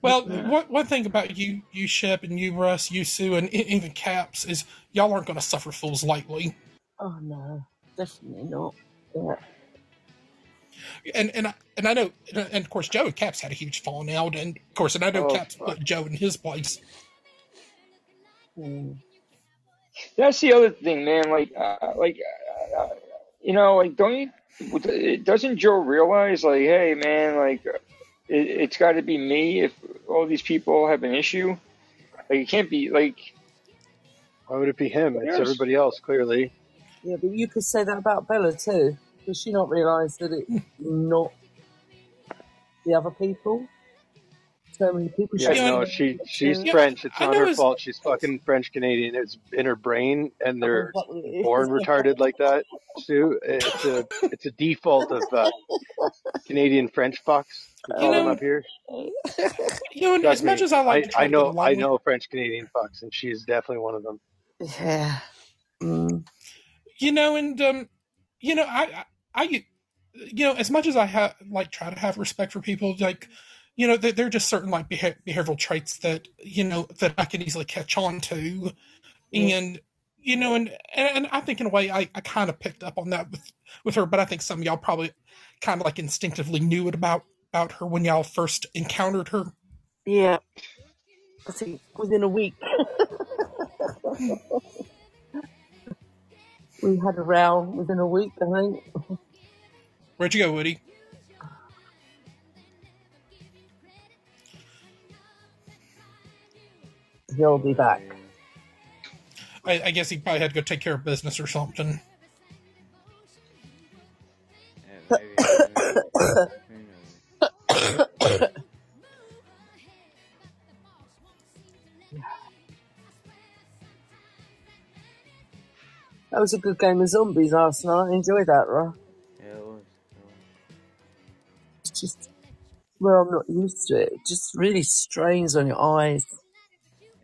Well, one, one thing about you, you Shep, and you Russ, you Sue, and even Caps is y'all aren't going to suffer fools lightly. Oh no, definitely not. Yeah. And and I, and I know, and of course, Joe and Caps had a huge falling out, and of course, and I know Oh, Caps fuck. put Joe in his place. Mm. That's the other thing, man. Like, uh, like, uh, uh, you know, like, don't you? Doesn't Joe realize, like, hey, man, like, uh, it, it's got to be me if all these people have an issue. Like, it can't be like. Why would it be him? It's Yes. everybody else, clearly. Yeah, but you could say that about Bella too. Does she not realise that it's not the other people? So many people. Yeah, no, she she's Yeah, French. It's I not know her it's- fault. She's fucking French Canadian. It's in her brain, and they're that is. born retarded like that. Sue, it's a it's a default of uh, Canadian French fucks. We call them know, up here. you know, and Trust as much as I like I, to I know I know French Canadian fucks, and she's definitely one of them. Yeah. Mm. you know, and um, you know, I, I, I, you know, as much as I have like try to have respect for people, like, you know, there, there are just certain like beha- behavioral traits that you know that I can easily catch on to, Yeah. and you know, and and, and I think in a way I, I kind of picked up on that with with her, but I think some of y'all probably kind of like instinctively knew it about about her when y'all first encountered her. Yeah. I think within a week we had a row within a week. I think. Where'd you go, Woody? He'll be back. I, I guess he probably had to go take care of business or something. That was a good game of zombies last night. I enjoyed that, right? Yeah, it was. It's just well, I'm not used to it. It just really strains on your eyes.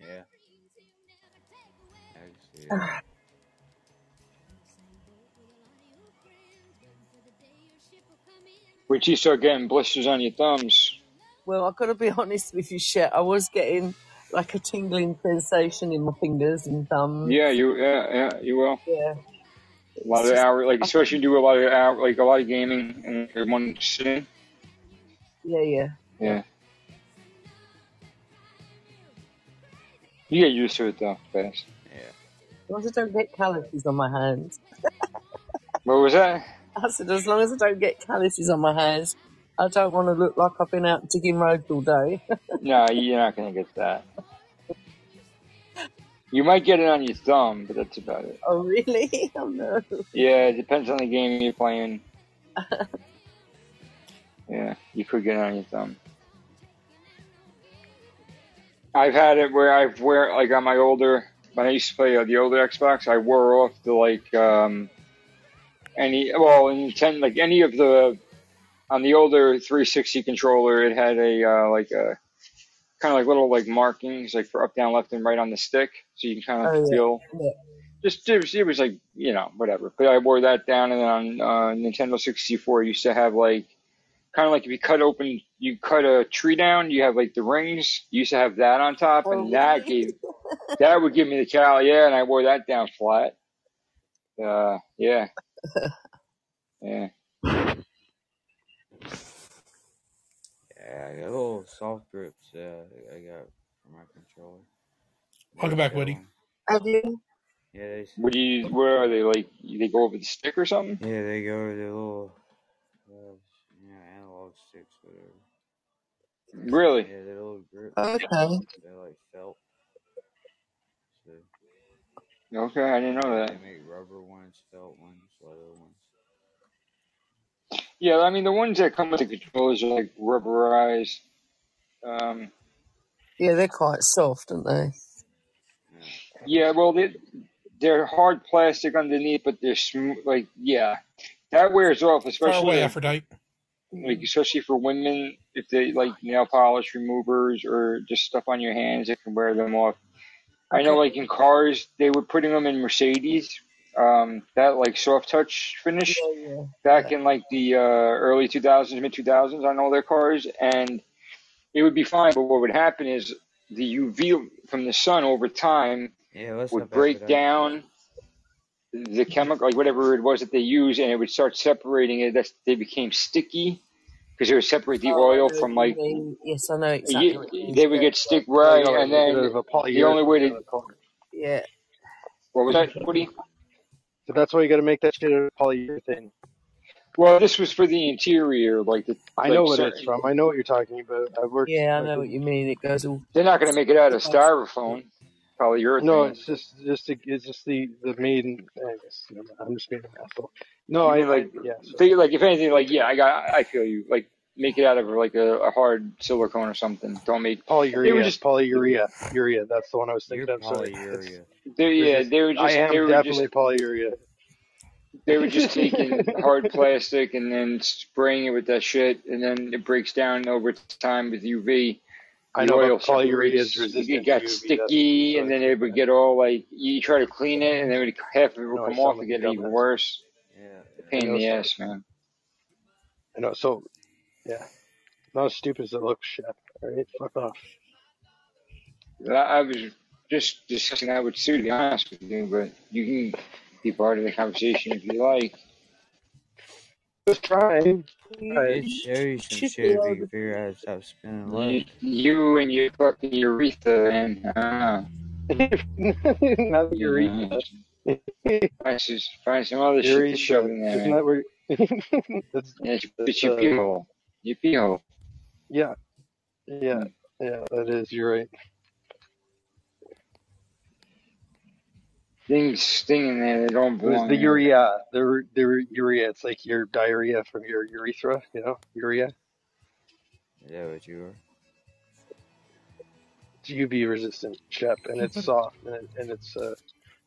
Yeah. I can. Which you start getting blisters on your thumbs. Well, I've got to be honest with you, Shep. I was getting like a tingling sensation in my fingers and thumbs. Yeah, you yeah, yeah you will. Yeah. A lot It's of hour like especially do a lot of hour like a lot of gaming in in one sitting. yeah, yeah. Yeah. You get used to it though, fast. Yeah. As long as I don't get calluses on my hands. What was that? I said, as long as I don't get calluses on my hands, I don't want to look like I've been out digging roads all day. No, you're not gonna get that. You might get it on your thumb, but that's about it. oh, really? Oh, no. Yeah, it depends on the game you're playing. Yeah, you could get it on your thumb. I've had it where I've wear like on my older when I used to play uh, the older Xbox, I wore off the like um any well in ten like any of the on the older 360 controller, it had a uh, like a kind of like little like markings like for up, down, left, and right on the stick, so you can kind Oh, of yeah. feel yeah. just it was, it was like you know whatever. But I wore that down, and then on uh, Nintendo 64, you used to have like kind of like if you cut open, you cut a tree down, you have like the rings. You used to have that on top, Oh, and that really? gave that would give me the cal, yeah, and I wore that down flat. Uh, yeah, yeah. I got little soft grips. Uh, I got for my controller. Welcome They back, show Woody. 'em. Have you? Yeah, they. What do you? Where are they? Like they go over the stick or something? Yeah, they go over the little, uh, you know, analog sticks, whatever. Really? Yeah, they're little grips. Okay. They're like felt. So Okay, I didn't know that. they make rubber ones, felt ones, leather ones. Yeah, I mean the ones that come with the controllers are like rubberized. Um, Yeah, they're quite soft, aren't they? Yeah. yeah, well they they're hard plastic underneath, but they're smooth. Like yeah, that wears off, Far especially away, like, Aphrodite. like especially for women if they like nail polish removers or just stuff on your hands, it can wear them off. I know, like in cars, they were putting them in Mercedes. Um, that like soft touch finish Yeah, yeah. back in like the uh, early 2000s, mid 2000s on all their cars, and it would be fine. But what would happen is the UV from the sun over time Yeah, would break down the chemical, like whatever it was that they used, and it would start separating it. That's they became sticky because it would separate the Oh, oil from like mean. Yes, I know exactly you, what you mean. they would get stick right, you gotta and then a the only way to Yeah. what was that, Woody? So that's why you got to make that shit out of polyurethane. Well, this was for the interior, like the I know what certain. it's from. I know what you're talking about. I've worked. Yeah, I know what you mean. It goes all. They're not going to make it out of styrofoam. polyurethane. No, it's just just the, it's just the the main. I guess never mind, I'm just being an asshole. No, I You mean, like like, yeah. So, Think, like if anything, like yeah, I got, I feel you. Like make it out of like a, a hard silicone or something. Don't make. polyurea, They were just- polyurea, urea. That's the one I was You're thinking of. Sorry. polyurea. They, yeah, just- they were just. I am they were definitely just. polyurea. They were just taking hard plastic and then spraying it with that shit, and then it breaks down over time with UV. I The know, oil but polyurea is resistant. It got UV, sticky, that's- and then it would get all like you try to clean it, and then it would, half of it would No, come off and get even worse. Yeah. Pain in the so- ass, man. I know. So, yeah, not as stupid as it looks, Shep. All right, fuck off. I, I was just discussing that with Sue, to be honest with you, but you can be part of the conversation if you like. Just trying. It shows you some shit if you to- can figure out how to stop spinning You, left. you and your fucking urethra, man. Ah, not the urethra. find, some, find some other shit to shove in there, Isn't man. that where? that's, Yeah, it's, that's, it's your uh, pee hole. Your pee hole. yeah, yeah, yeah. That is. You're right. Things sting in there that don't It was belong. the there. urea. The the urea. It's like your diarrhea from your urethra. You know, urea. Is that what you were? It's UV resistant, Shep, and it's soft and, it, and it's uh.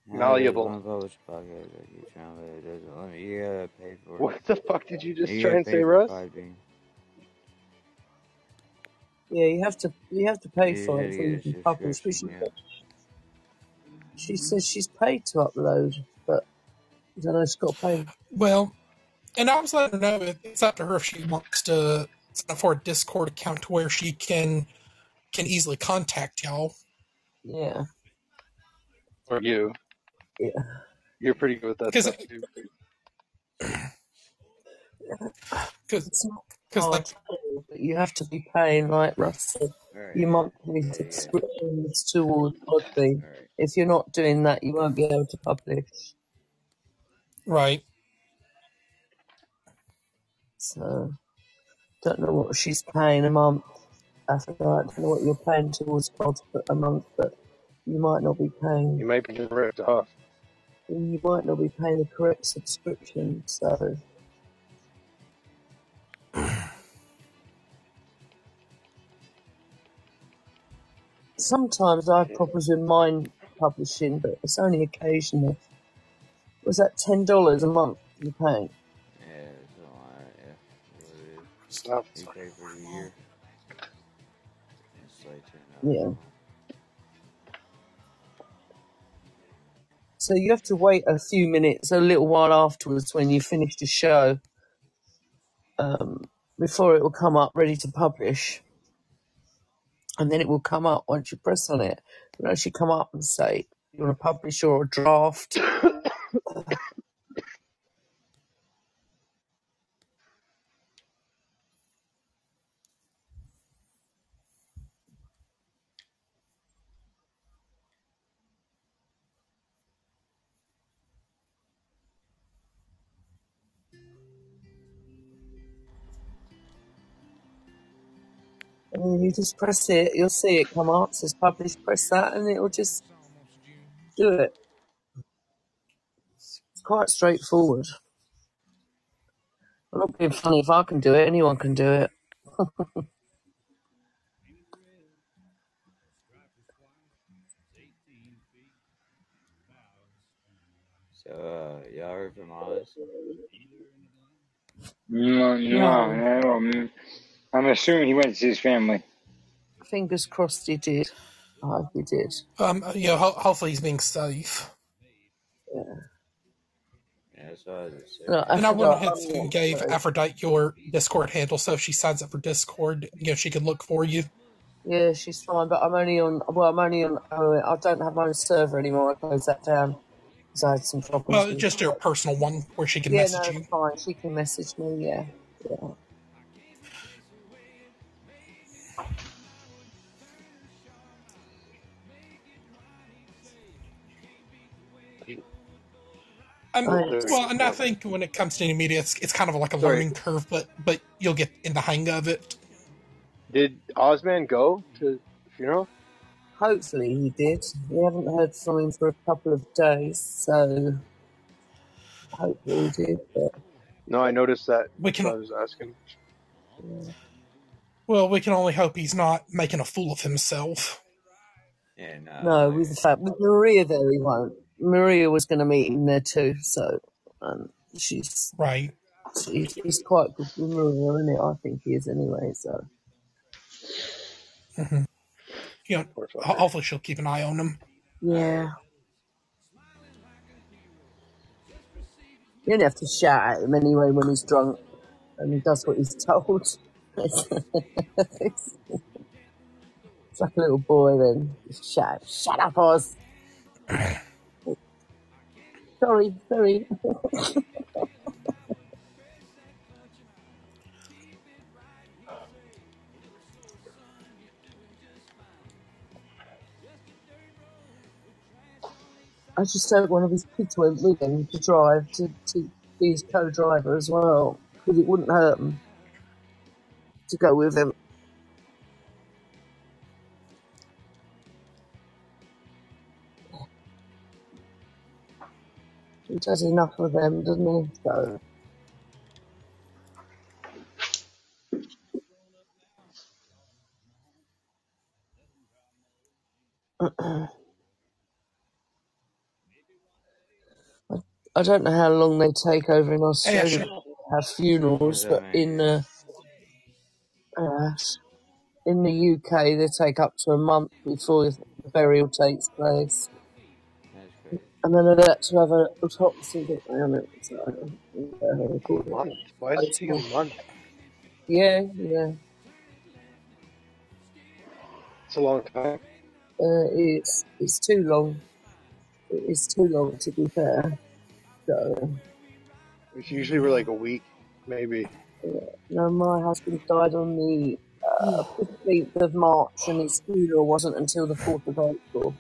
Now Malleable. there's one published podcast I keep trying, but it doesn't let me. You gotta pay for. What the fuck did you just You try gotta and pay say, for Russ? Podbean. Yeah, you have to you have to pay You for gotta it before get you a can publish. But she, subscription, yeah. she says she's paid to upload, but I don't know. She's got to pay. Well, and I was letting her know it- it's up to her if she wants to sign up for a Discord account to where she can can easily contact y'all. Yeah, Or you? yeah. You're pretty good with that 'Cause stuff too. Because It's not because hard oh, like but you have to be paying, like Russ said, Alright. your monthly Yeah, yeah. towards Podbean. Alright. If you're not doing that, you won't be able to publish. right. So, don't know what she's paying a month. After that, don't know what you're paying towards Pod a month, but you might not be paying. You might be getting ripped off. You might not be paying the correct subscription. So, sometimes I have problems with mine publishing, but it's only occasionally. Was that ten dollars a month you're paying? Yeah, it's a lot. Yeah. What it is. Stuff. You pay for the year. It's like $10 Yeah. So you have to wait a few minutes, a little while afterwards, when you finish the show, um, before it will come up ready to publish, and then it will come up once you press on it. It will actually come up and say you want to publish or a draft. you just press it, you'll see it come up, says publish, press that, and it will just do it. It's quite straightforward. I'm not being funny. If I can do it, anyone can do it. So, uh, y'all heard from Oz? No, no, No. no. I'm, I'm assuming he went to see his family. Fingers crossed he did. I hope he did. Um, you know, ho- hopefully he's being safe. Yeah. Yeah, that's what I just saying. No, And I went ahead and gave Aphrodite your Discord handle, so if she signs up for Discord, you know, she can look for you. Yeah, she's fine, but I'm only on. Well, I'm only on. Oh, I don't have my own server anymore. I closed that down because I had some problems. Well, just your personal one where she can yeah, message no, you. it's fine. She can message me. Yeah, yeah. Right. well, and I think when it comes to any media, it's, it's kind of like a Sorry. learning curve, but but you'll get in the hang of it. Did Osman go to the funeral? Hopefully he did. We haven't heard from him for a couple of days, so hopefully he did. But No, I noticed that. We That's why I can was asking. well, we can only hope he's not making a fool of himself. Yeah, no. no, with the fact with Maria there, he won't. Maria was going to meet him there too, so um, she's Right. she's, he's quite good with Maria, isn't it? I think he is anyway. So hmm You know, Poor ho- fucker. hopefully she'll keep an eye on him. yeah, You don't have to shout at him anyway when he's drunk and he does what he's told. it's like a little boy then. Just shout, shut up, Oz. Sorry, sorry. I just hope one of his kids went with him to drive to, to be his co-driver as well, because it wouldn't hurt him to go with him. He does enough of them, doesn't he? So I don't know how long they take over in Hey, Australia actually, to have funerals, but in it? uh, uh, in the UK they take up to a month before the burial takes place, That's crazy. And then they have to have an autopsy don't they, on it. So, uh, A month? Why is it taking a month? yeah, yeah, It's a long time. uh, it's it's too long. It is too long to be fair. So, It's usually we're like a week, maybe. no, my husband died on the uh, 15th of March, and his funeral wasn't until the 4th of April.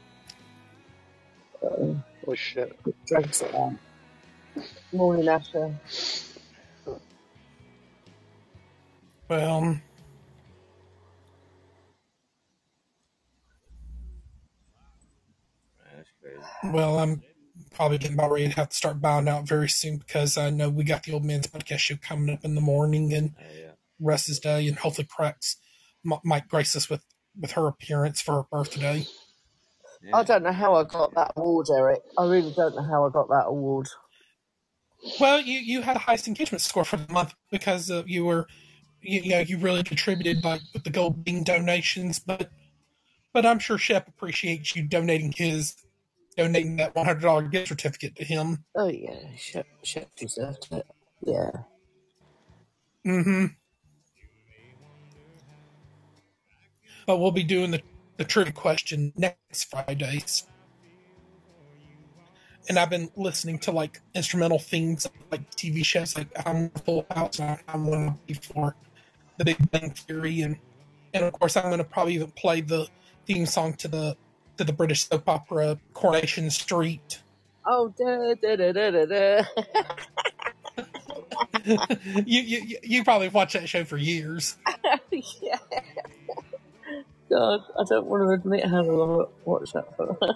So, Oh shit. it drags it out. Morning, Asher. well, That's crazy. well, I'm probably getting about ready to have to start bowing out very soon because I know we got the old man's podcast show coming up in the morning and Oh, yeah. rest his day, and hopefully Trix m- might grace us with with her appearance for her birthday. I don't know how I got that award, Eric. I really don't know how I got that award. Well, you you had the highest engagement score for the month because uh, you were, you, you know, you really contributed like with the gold bean donations, but but I'm sure Shep appreciates you donating his donating that one hundred dollar gift certificate to him. Oh, yeah, Shep, Shep deserved it. Yeah. Mm-hmm. But we'll be doing the the trivia question next Fridays. And I've been listening to like instrumental things like TV shows, like I'm Full House, and I'm one to be for the Big Bang Theory, and and of course I'm going to probably even play the theme song to the to the British soap opera Coronation Street. Oh, da da da da da you you- you probably watched that show for years. yeah. God, I don't want to admit how long I watched that for.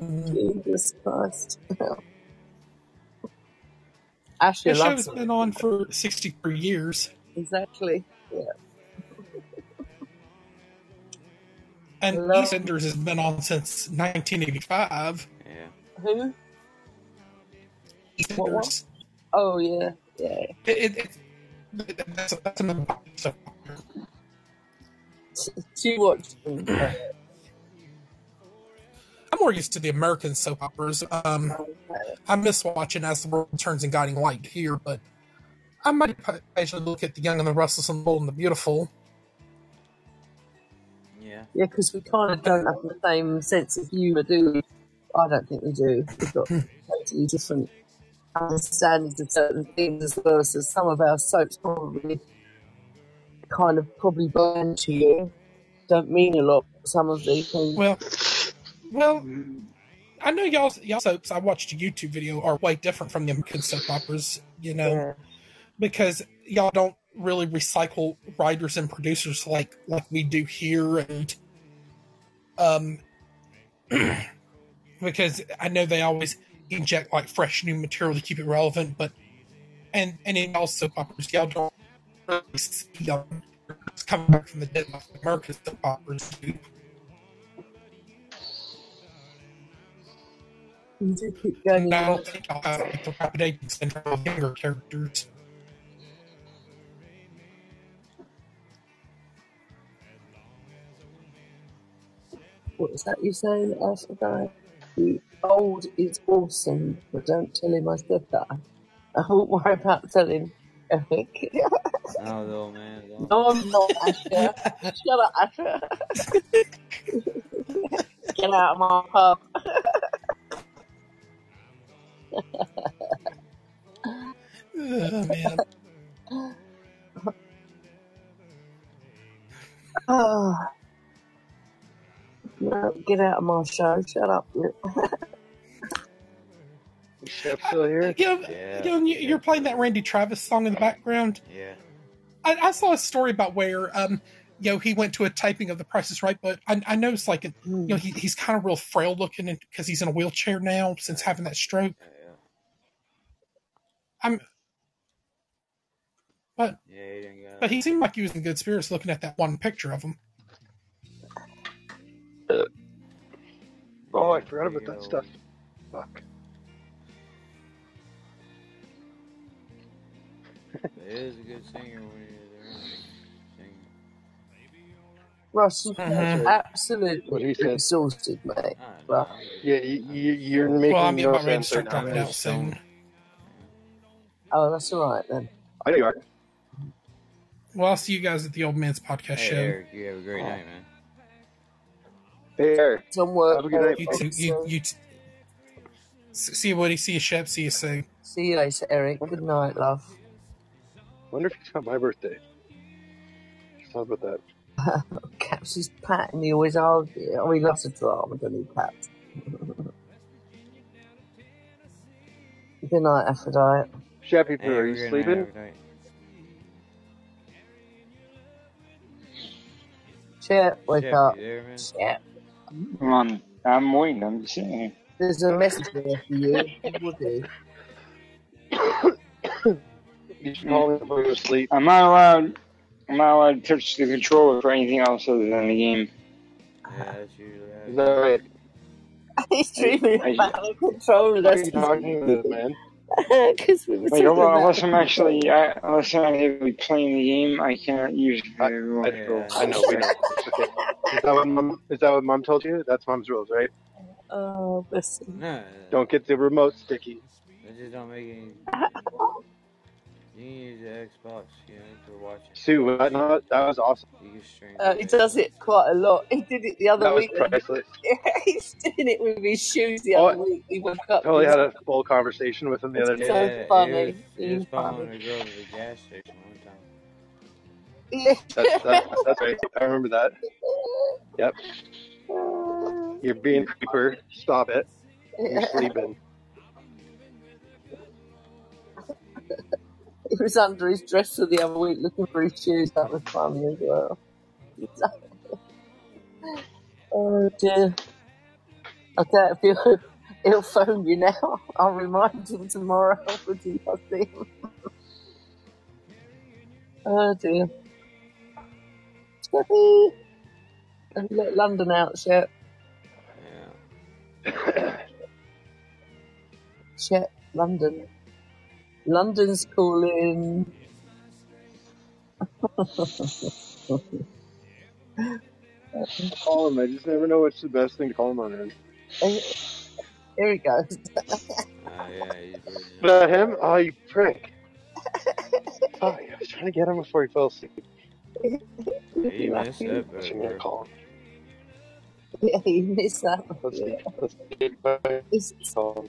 Mm. Jesus Christ. Ashley That show's been on for 63 years, Exactly. Yeah. and Hello. EastEnders has been on since 1985. Yeah. Who? What? EastEnders. Oh, yeah. Yeah. It, it, it, that's, that's another She watched them. I'm more used to the American soap operas. Um, I miss watching As the World Turns and Guiding Light here, but I might actually look at The Young and the Restless and the Bold and the Beautiful. Yeah. Yeah, because we kind of don't have the same sense of humour, do we? I don't think we do. We've got totally different understandings of certain things as well. So some of our soaps probably kind of probably burn to you. Don't mean a lot. Some of these things. Well, well, I know y'all y'all soaps. I watched a YouTube video are way different from the American soap operas. You know, Yeah. because y'all don't really recycle writers and producers like like we do here, and Um, because I know they always inject like fresh new material to keep it relevant, but and and in all soap operas, y'all don't them coming back from the dead. And I don't think I'll have aging syndrome younger characters. What was that you saying? I forgot. The old is awesome, but don't tell him I said that. I won't worry about telling Eric. No, the old man. The old no, I'm not, Asher. Shut up, Asher. Get out of my pub. Oh, man. Oh. No, get out of my show. Shut up. Shep still here? Yeah. You know, you- you're playing that Randy Travis song in the background. Yeah. I, I saw a story about where, um, you know, he went to a taping of The Price is Right, but I, I noticed like, you know, he, he's kind of real frail looking because he's in a wheelchair now since having that stroke. Yeah. I'm, but Yeah, he didn't got but he seemed like he was in good spirits looking at that one picture of him. Oh, I forgot about that stuff. Fuck. He is a good singer when he's around. Singing. Russ, you sound absolutely What he said. exhausted, mate. I don't Well. Yeah, you, you, you're making Well, I'm no about ready to sense start right now. dropping out soon. Oh, that's all right then. I know you are. Well, I'll see you guys at the Old Man's Podcast Hey, show. Eric, you have a great Oh. night, man. Hey, Eric. Some work. Have a good night, You folks. too. You, you t- see you, Woody. See you, Shep. See you soon. See you later, Eric. Good night, love. Wonder if it's not my birthday. Just thought about that. Caps is Pat and he always argue. Oh, he loves a drama, doesn't he, Pat? Good night, Aphrodite. Chappy Hey, Poo, are have a you sleeping? have a good night. Chet, wake Shep, up. you there, man? Chet. I'm, I'm waiting. I'm just sitting here. There's a message there for you. Woody. You should call me before you go to sleep. I'm not allowed. I'm not allowed to touch the controller for anything else other than the game. Yeah, ah. that's usually Is how that right? He's dreaming I- about the controller. What are That's you talking about, man? because we were Wait, talking hold on. about. Unless I'm actually, I, unless I'm actually playing the game, I can't use it. I. I, Yeah. I know, we know. It's okay. Is that what mom? Is that what mom told you? That's mom's rules, right? Oh, listen. No, Don't get the remote sticky. That just don't make any. You can use the Xbox, you know, for watching. Sue, what not? That was awesome. You stream. Uh, he does it quite a lot. He did it the other That was week. priceless. He's doing it with his shoes the Oh, other week. He woke up. Totally with- had a full conversation with him the other It's day. so Yeah, funny. It was, it was following funny. a girl to the gas station one time. Yeah. That's, that, that's right. I remember that. Yep. You're being a creeper. Stop it. You're sleeping. He was under his dresser the other week looking for his shoes. That was funny as well. oh dear. Okay, if he'll, he'll phone you now. I'll remind him tomorrow when you see him. oh dear. Have you let London out yet? Yeah. Chet, London. London's calling. Call him. I just never know what's the best thing to call him on. Man. Here he goes. Uh, yeah, he's really But him? Oh, you prick. Oh, I was trying to get him before he fell asleep. He messed up, I but should have call him. Yeah, he missed that. Let's, Yeah. let's get. It's, Call him.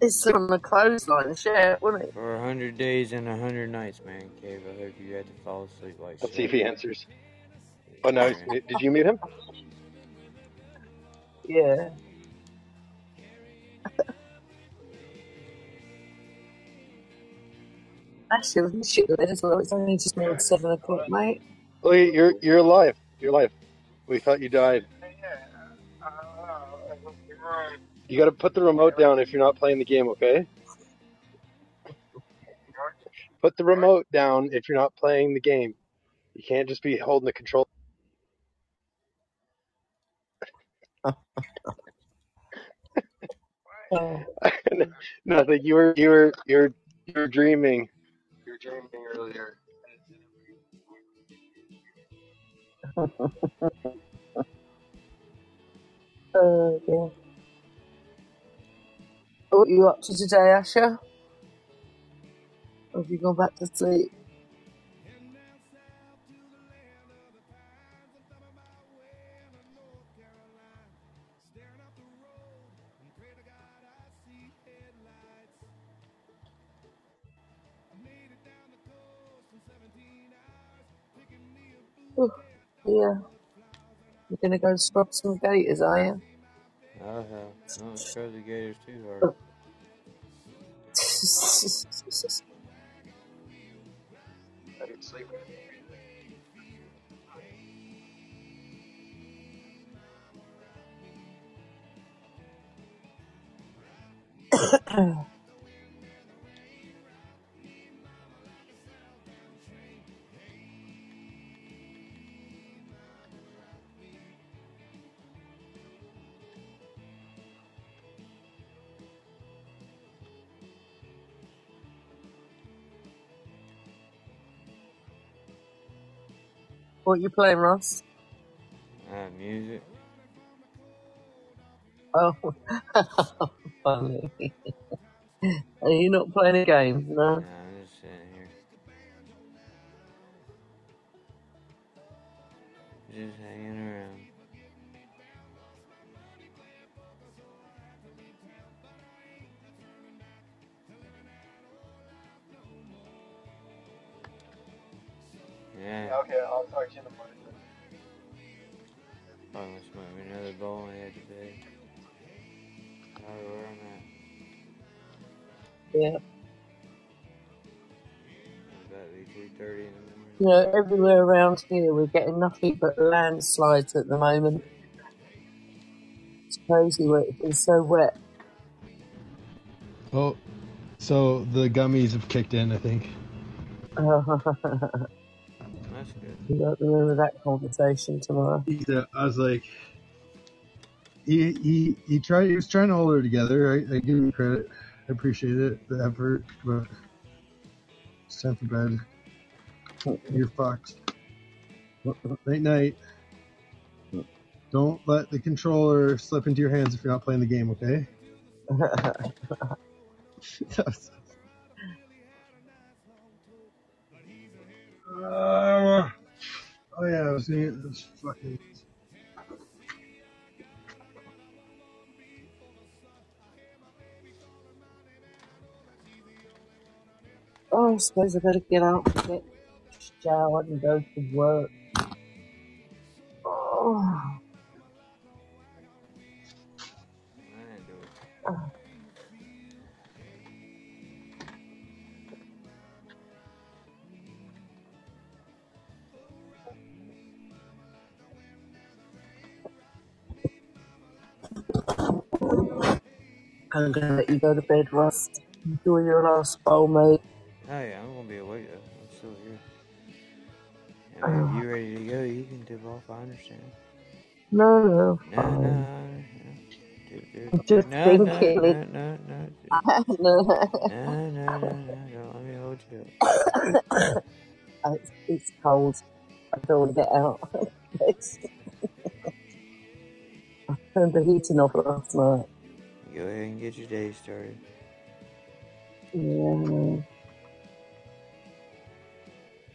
It's on the clothesline, share, wasn't it? for a hundred days and a hundred nights, man, Cave. I hope you had to fall asleep like Let's shit. see if he answers. Oh, no. he's- Did you meet him? Yeah. Actually, we can shoot the bed as well. It's only just near seven o'clock, mate. Oh, you're you're alive. You're alive. We thought you died. You gotta put the remote down if you're not playing the game, okay? Put the remote down if you're not playing the game. You can't just be holding the control. Oh, Nothing. You were you were you were you were dreaming. You were dreaming earlier. oh dear. What you up to today, Asher? Or have you gone back to sleep? Oh, yeah. You're gonna go scrub some gators, are you? I have. I don't scrub the gators too hard. What you playing, Ross? Have music. Oh, funny. Are you not playing a game? No. Nah, I'm just sitting here. Just Yeah, Okay, I'll talk to you in the morning. probably gonna smoke me another bowl and head to bed. Probably where I'm at. Yeah. About to be 2.30 in the morning. You know, everywhere around here we're getting nothing but landslides at the moment. It's crazy where it's been so wet. Oh, so the gummies have kicked in, I think. That's good. you don't remember that conversation tomorrow. He said- I was like, he he he tried. He was trying to hold her together. I, I give him credit. I appreciate it, the effort, but it's time for bed. You're fucked. Night night. Don't let the controller slip into your hands if you're not playing the game, okay? Uh, oh yeah, I was seeing this fucking. oh, I suppose I better get out get showered and go to work. Oh, I'm gonna let you go to bed, Russ. Enjoy your last bowl, mate. Oh yeah, I'm gonna be awake though. I'm still here. I mean, if you're ready to go, you can tip off. I understand. No, no, No, no, fine. no. Dude, I'm dude. just No, no, thinking no, it. no, no. no, No, no, no, no. Don't let me hold you up. it's, it's cold. I don't want to get out. It's- I turned the heating off last night. Go ahead and get your day started. Yeah.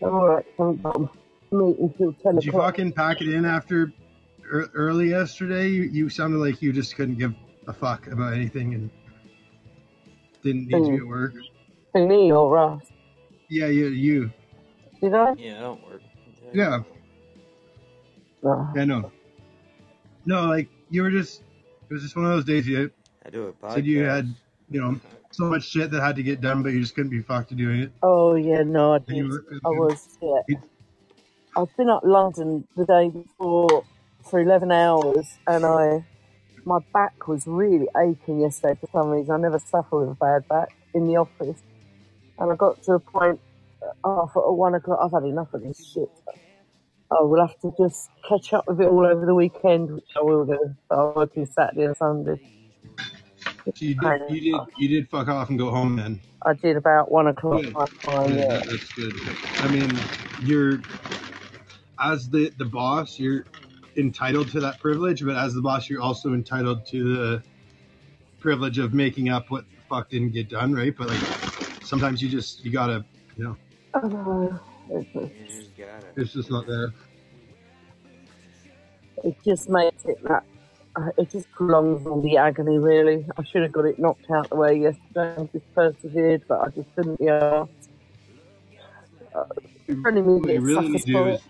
Alright, I'm, I'm meeting till 10 Did you o'clock. fucking pack it in after ear- early yesterday? You, you sounded like you just couldn't give a fuck about anything and didn't need to be at work. Mm. Who, me or Russ? Yeah, you, you. Did I? Yeah, I don't work. Yeah, No. yeah, no, no. Like you were just. It was just one of those days. You I do a podcast. said you had, you know, so much shit that had to get done, but you just couldn't be fucked to doing it. Oh, yeah, no, I did. were. I was, yeah. I've been up London the day before for 11 hours and I my back was really aching yesterday for some reason. I never suffer with a bad back in the office. And I got to a point, uh, oh, I one o'clock, I've had enough of this shit. Oh, we'll have to just catch up with it all over the weekend, which I will do. So I'm working Saturday and Sunday. So you did, you did, you did fuck off and go home then. I did about one o'clock Good. my time, Good, yeah. that- That's good. I mean, you're as the the boss, you're entitled to that privilege, but as the boss, you're also entitled to the privilege of making up what the fuck didn't get done, right? But like sometimes you just you gotta, you know, I know. It You just, just gotta. it's just not there. it just makes it that, uh, it just prolongs all the agony, really. I should have got it knocked out the way yesterday. I just persevered, but I just couldn't be asked. Uh, only What you really need to do it. is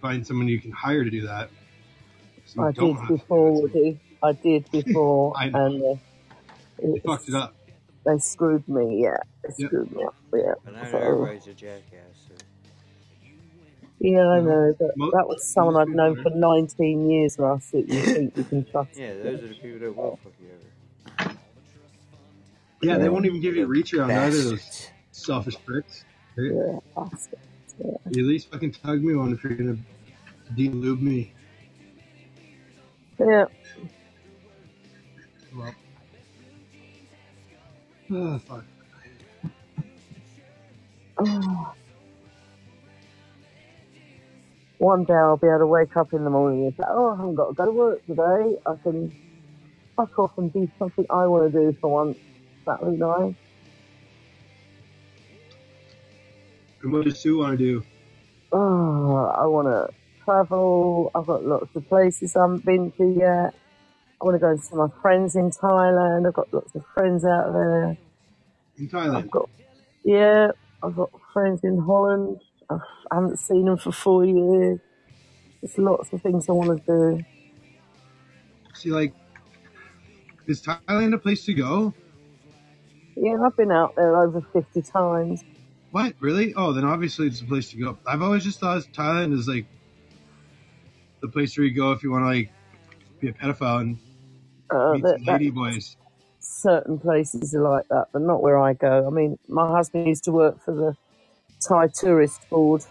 find someone you can hire to do that. So I did have to do before. Woody. I did before, I and uh, You it's, fucked it up. they screwed me. Yeah, they Yep. screwed me up. Yeah. But now So everybody's a jackass. So. Yeah, I You know, know. But most, that was someone most I'd people known are. for 19 years, Russ. That you think you can trust. Yeah, those are the people that will fuck you over. Yeah, they Yeah, won't even give you a The reach around either. Those bastards. selfish pricks. Right? yeah, bastards. Yeah. You at least fucking tug me one if you're gonna delube me. yeah. Well, oh, fuck. One day I'll be able to wake up in the morning and say, "Oh, I haven't got to go to work today. I can fuck off and do something I want to do for once." That would be nice. And what does Sue want to do? Oh, I want to travel. I've got lots of places I haven't been to yet. I want to go and see my friends in Thailand. I've got lots of friends out there. In I've Thailand. got, yeah, I've got friends in Holland. I've, I haven't seen him for four years. There's lots of things I want to do. See, like, is Thailand a place to go? Yeah, I've been out there over 50 times. What? Really? Oh, then obviously it's a place to go. I've always just thought Thailand is like the place where you go if you want to like be a pedophile and Uh, meet that lady boys. certain places are like that, but not where I go. I mean, my husband used to work for the Thai Tourist Board.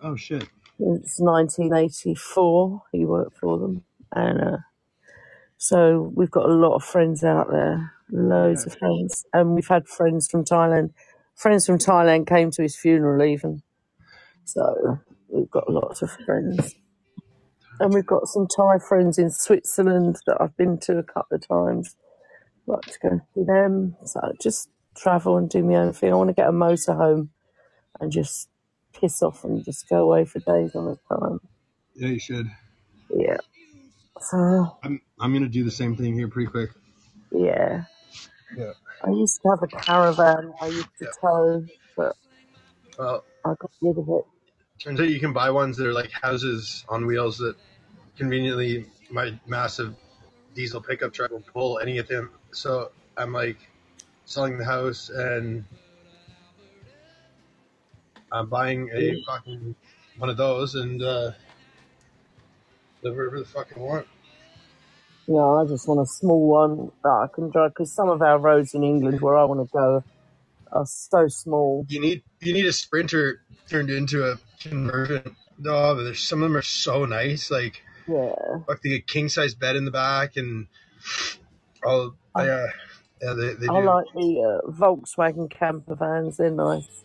Oh shit. It's 1984. He worked for them, and uh, so we've got a lot of friends out there, loads of friends, and we've had friends from Thailand. Friends from Thailand came to his funeral, even. So we've got lots of friends, and we've got some Thai friends in Switzerland that I've been to a couple of times. I'd Like to go to them. So just travel and do my own thing. I want to get a motorhome and just piss off and just go away for days on a time. Yeah, you should. Yeah. So I'm I'm gonna do the same thing here pretty quick. yeah. Yeah. I used to have a caravan I used to Yeah. tow, but Well, I got rid of it. turns out you can buy ones that are like houses on wheels that conveniently my massive diesel pickup truck will pull any of them. So I'm like selling the house and I'm buying a fucking one of those and uh, live wherever the fuck I want. No, I just want a small one that I can drive because some of our roads in England where I want to go are so small. You need you need a sprinter turned into a conversion. No, but there's some of them are so nice. Like Yeah. fuck, they get king size bed in the back and all. I, Yeah, yeah, they they I do. like the uh, Volkswagen camper vans. They're nice.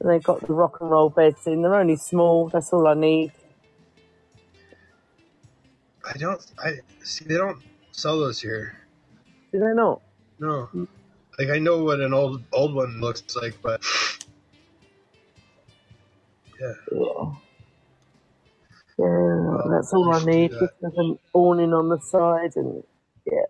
And they've got the rock and roll beds in. They're only small. That's all I need. I don't. I see. They don't sell those here. Do they not? No. Like I know what an old old one looks like, but yeah. Yeah. Yeah, Well, that's all I need. Just an awning on the side and yeah.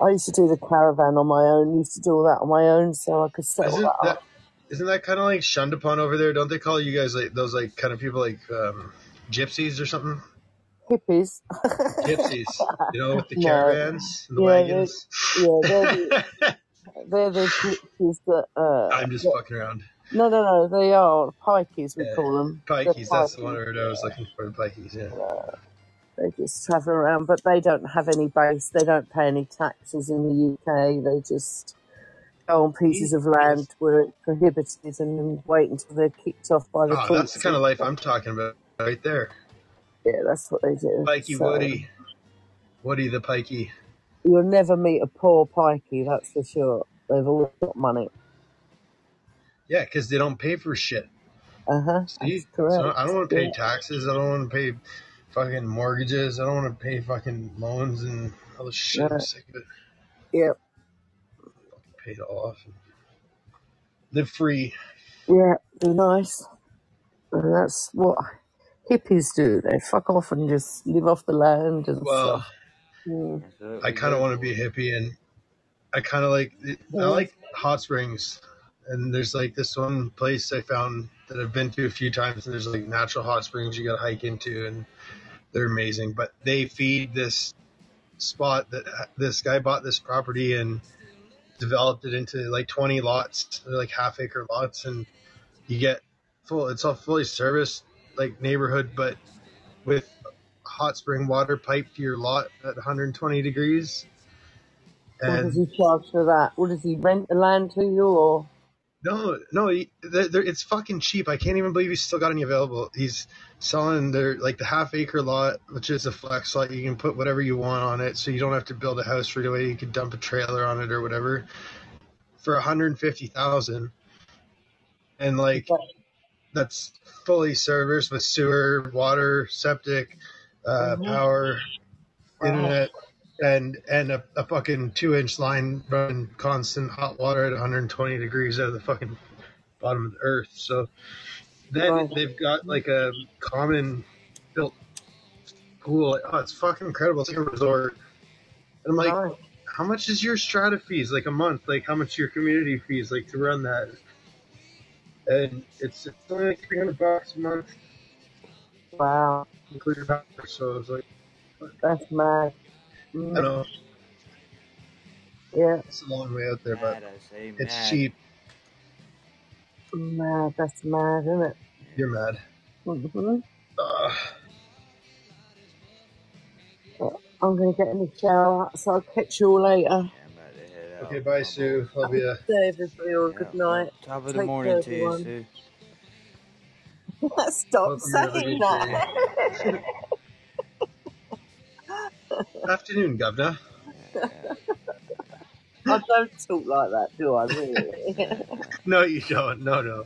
Yeah. I used to do the caravan on my own. Used to do all that on my own, so I could set Isn't that that up. isn't that kind of like shunned upon over there? Don't they call you guys like those like kind of people like um, gypsies or something? Hippies. Gypsies, you know, with the no. caravans and the Yeah, they're, wagons. yeah, they're the they're the gypsies that uh I'm just fucking around. no no no they are pikeys we Yeah, call them. They're pikeys. That's the one word I was looking for. The pikeys. Yeah. Uh, They just travel around, but they don't have any base. They don't pay any taxes in the UK. They just go on pieces of land where it's prohibited and then wait until they're kicked off by the Oh, courts. that's the kind of life I'm talking about right there. Yeah, that's what they do. Pikey So Woody. Woody the Pikey. you'll never meet a poor pikey, that's for sure. They've always got money. Yeah, because they don't pay for shit. Uh huh. Correct. So I don't want to pay Yeah. taxes. I don't want to pay fucking mortgages. I don't want to pay fucking loans and all this shit. I'm Right. sick of it. Yep. Pay it off. And live free. Yeah, be nice. And that's what hippies do. They fuck off and just live off the land and Well, stuff. That's what I kind of want to be a hippie, and I kind of like I like hot springs. And there's like this one place I found that I've been to a few times, and there's like natural hot springs you got to hike into, and they're amazing. But they feed this spot that this guy bought this property and developed it into like 20 lots, like half acre lots, and you get full. It's all fully serviced like neighborhood, but with hot spring water piped to your lot at 120 degrees. What does And he charge for that? What does he rent the land to you or? no, no, he- they're, they're- it's fucking cheap. I can't even believe he's still got any available. He's selling their like the half acre lot, which is a flex lot. You can put whatever you want on it, so you don't have to build a house right away. You can dump a trailer on it or whatever for 150,000. And like that's fully serviced with sewer, water, septic, uh, Mhm. power, Wow. internet, and and a, a fucking two inch line running constant hot water at 120 degrees out of the fucking bottom of the earth. So then Right. they've got like a common built pool. Oh, it's fucking incredible. It's like a resort. And I'm like, Nice. how much is your strata fees like a month? Like how much your community fees like to run that? And it's it's only like 300 bucks a month, Wow. including power. So it's like That's mad. I don't Mm. know. Yeah. It's a long way out there, but Mad, I say it's cheap. Mad. That's mad, isn't it? You're mad. hmm Ugh. I'm going to get in the shower, so I'll catch you all later. Yeah, I'm about to head Okay, bye, I'm Sue. old. Love ya. Good day, everybody, or Yeah, good night. top of the Take care, morning to you, everyone. Sue. Stop Welcome saying good that. Afternoon, governor. Yeah, I don't talk like that, do I, really? No, you don't. No, no.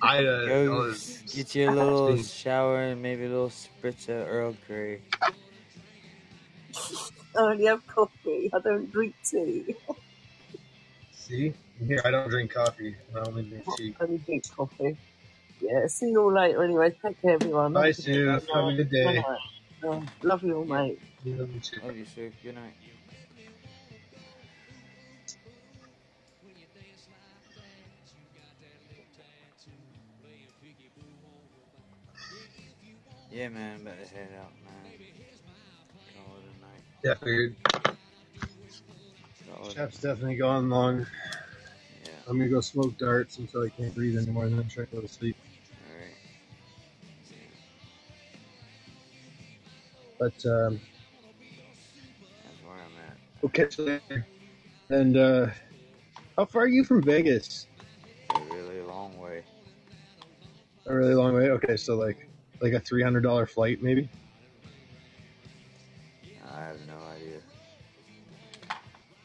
I, uh, Go was get you a little shower and maybe a little spritz of Earl Grey. I only have coffee. I don't drink tea. see? Here, I don't drink coffee. I only drink tea. I only drink coffee. Yeah, see you all later anyway. Take care, everyone. Bye, Have a good Sue. Have a good Good day. night. Oh, love you all, mate. Love you too. Love you, Sue. Good night. Yeah, man, I'm about to head out, man. Call it a night. Yeah, figured. Call it. Chap's definitely gone long. Yeah. I'm gonna go smoke darts until I can't breathe anymore, and then try to go to sleep. All right. But um, That's where I'm at. we'll catch you later. And uh, how far are you from Vegas? A really long way. A really long way. Okay, so like like a three hundred dollar flight, maybe. I have no idea.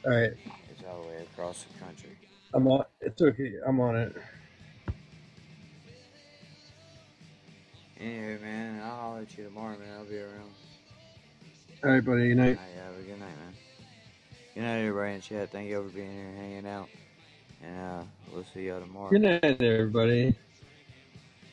All right, It's all the way across the country. I'm on. It's okay. I'm on it. Anyway, man, I'll holler at you tomorrow, man. I'll be around. All right, buddy. Good All night. right, have a good night, man. Good night, everybody in chat. Thank you all for being here, hanging out, and uh, we'll see y'all tomorrow. Good night, everybody.